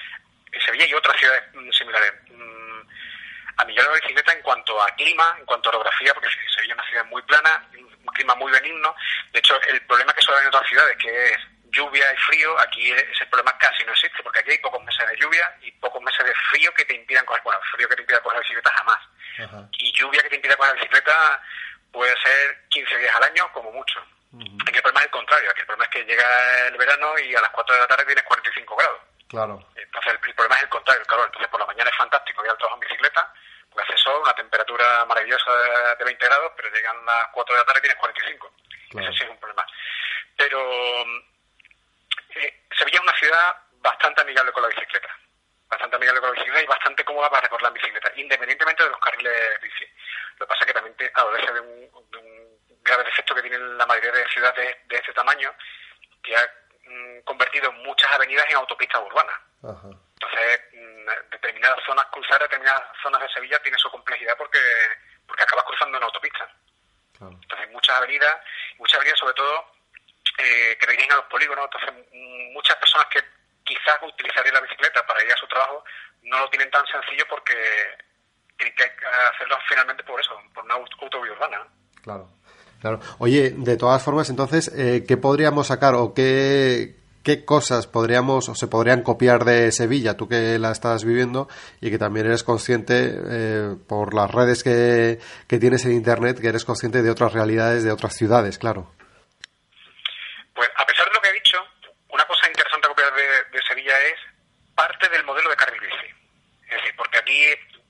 Sevilla y otras ciudades mm, similares, mm, a millar la bicicleta en cuanto a clima, en cuanto a orografía, porque Sevilla es una ciudad muy plana, un clima muy benigno. De hecho, el problema que suele haber en otras ciudades, que es aquí ese problema casi no existe, porque aquí hay pocos meses de lluvia y pocos meses de frío que te impidan coger, bueno, frío que te impida coger la bicicleta jamás. Y lluvia que te impida coger la bicicleta puede ser 15 días al año como mucho. Aquí el problema es el contrario, aquí el problema es que llega el verano y a las 4 de la tarde tienes 45 grados. Claro. Entonces el, el problema es el contrario, el calor. Entonces por la mañana es fantástico ir al trabajo en bicicleta, porque hace sol, una temperatura maravillosa de, de 20 grados, pero llegan las 4 de la tarde y tienes 45. Claro. Ese sí es un problema. Pero eh, Sevilla es una ciudad bastante amigable con la bicicleta. Bastante amigable con la bicicleta y bastante cómoda para recorrer en bicicleta, independientemente de los carriles bici. Lo que pasa es que también te adolece de un, de un grave defecto que tienen la mayoría de ciudades de este tamaño, que ha mm, convertido muchas avenidas en autopistas urbanas. Entonces, mm, determinadas zonas, cruzar determinadas zonas de Sevilla tiene su complejidad porque, porque acabas cruzando en autopista. Entonces, muchas avenidas, muchas avenidas sobre todo eh, que dirigen a los polígonos. Entonces, mm, muchas personas que quizás utilizarían la bicicleta para ir a su trabajo no lo tienen tan sencillo porque tienen que hacerlo finalmente por eso, por una aut- autovía urbana. ¿no? Claro. Claro. Oye, de todas formas, entonces, eh, ¿qué podríamos sacar o qué, qué cosas podríamos o se podrían copiar de Sevilla, tú que la estás viviendo y que también eres consciente eh, por las redes que, que tienes en Internet, que eres consciente de otras realidades de otras ciudades, claro. Pues a pesar de lo que he dicho, una cosa interesante a copiar de, de Sevilla es parte del modelo de carril bici. Es decir, porque aquí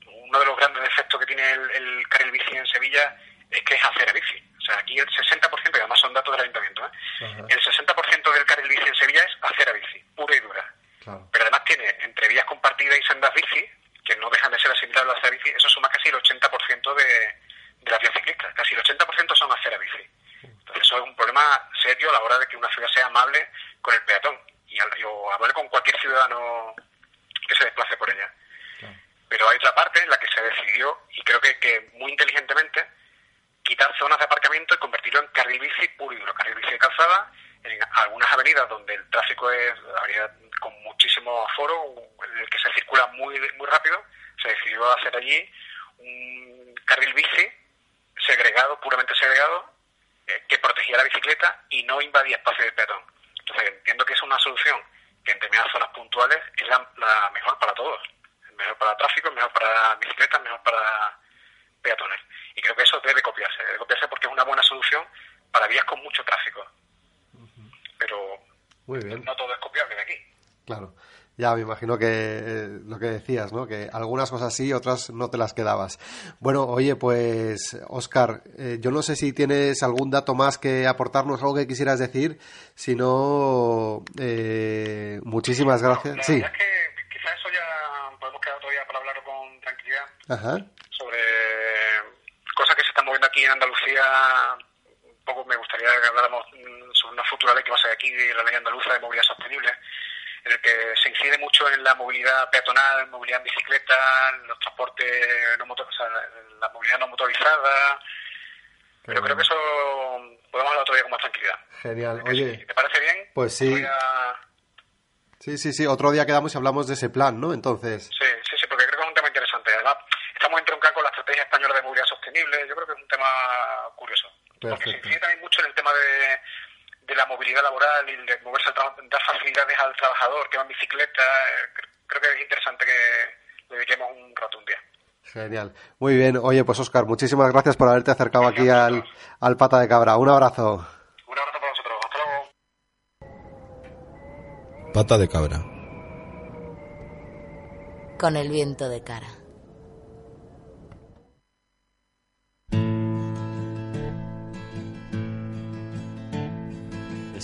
uno de los grandes defectos que tiene el, el carril bici en Sevilla es que es acera bici. O sea, aquí el 60%, y además son datos del ayuntamiento, ¿eh? el 60% del carril bici en Sevilla es acera bici, pura y dura. Pero además tiene entre vías compartidas y sendas bici, que no dejan de ser asimilables a la acera bici, eso suma casi el 80% de, de las vías ciclistas. Casi el 80% son acera bici. Entonces eso es un problema serio a la hora de que una ciudad sea amable con el peatón y, o amable con cualquier ciudadano que se desplace por ella. Pero hay otra parte en la que se decidió, y creo que, que muy inteligentemente, quitar zonas de aparcamiento y convertirlo en carril bici puro y duro, carril bici de calzada, en algunas avenidas donde el tráfico es avenida con muchísimo aforo, en el que se circula muy, muy rápido, se decidió hacer allí un carril bici segregado, puramente segregado, eh, que protegía la bicicleta y no invadía espacio de peatón. Entonces entiendo que es una solución que en determinadas zonas puntuales es la, la mejor para todos. Mejor para tráfico, mejor para bicicletas, mejor para peatones. Y creo que eso debe copiarse, debe copiarse porque es una buena solución para vías con mucho tráfico. Pero Muy bien. no todo es copiable de aquí. Claro. Ya me imagino que eh, lo que decías, ¿no? Que algunas cosas sí, otras no te las quedabas. Bueno, oye, pues, Oscar, eh, yo no sé si tienes algún dato más que aportarnos, algo que quisieras decir. Si no, eh, muchísimas gracias. Sí. Quizás eso ya podemos quedar todavía para hablar con tranquilidad Ajá. sobre cosas que se están moviendo aquí en Andalucía. Un poco me gustaría que habláramos mm, sobre una futura ley que va a ser aquí, la ley andaluza de movilidad sostenible, en el que se incide mucho en la movilidad peatonal, en movilidad en bicicleta, en los transportes no motor, o sea, la, movilidad no motorizada. Pero creo que eso podemos hablar todavía con más tranquilidad. Genial. Oye, ¿Te parece bien? pues sí. A- Sí, sí, sí. Otro día quedamos y hablamos de ese plan, ¿no? Entonces. Sí, sí, sí, porque creo que es un tema interesante. Además, estamos entroncando con la estrategia española de movilidad sostenible. Yo creo que es un tema curioso. Porque se incide también mucho en el tema de, de la movilidad laboral y de moverse al trabajo, dar facilidades al trabajador que va en bicicleta. Eh, cre- Creo que es interesante que le dediquemos un rato un día. Genial. Muy bien. Oye, pues, Oscar, muchísimas gracias por haberte acercado aquí al, al Pata de Cabra. Un abrazo. Pata de cabra. Con el viento de cara.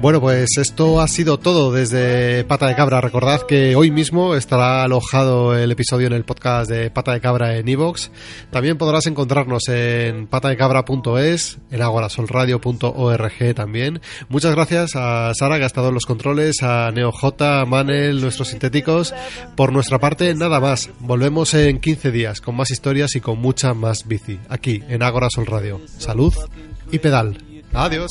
Bueno, pues esto ha sido todo desde Pata de Cabra. Recordad que hoy mismo estará alojado el episodio en el podcast de Pata de Cabra en iVoox. También podrás encontrarnos en patadecabra.es, en agorasolradio.org también. Muchas gracias a Sara que ha estado en los controles, a NeoJ, a Manel, nuestros sintéticos. Por nuestra parte, nada más. Volvemos en 15 días con más historias y con mucha más bici. Aquí, en Agora Sol Radio. Salud y pedal. Adiós.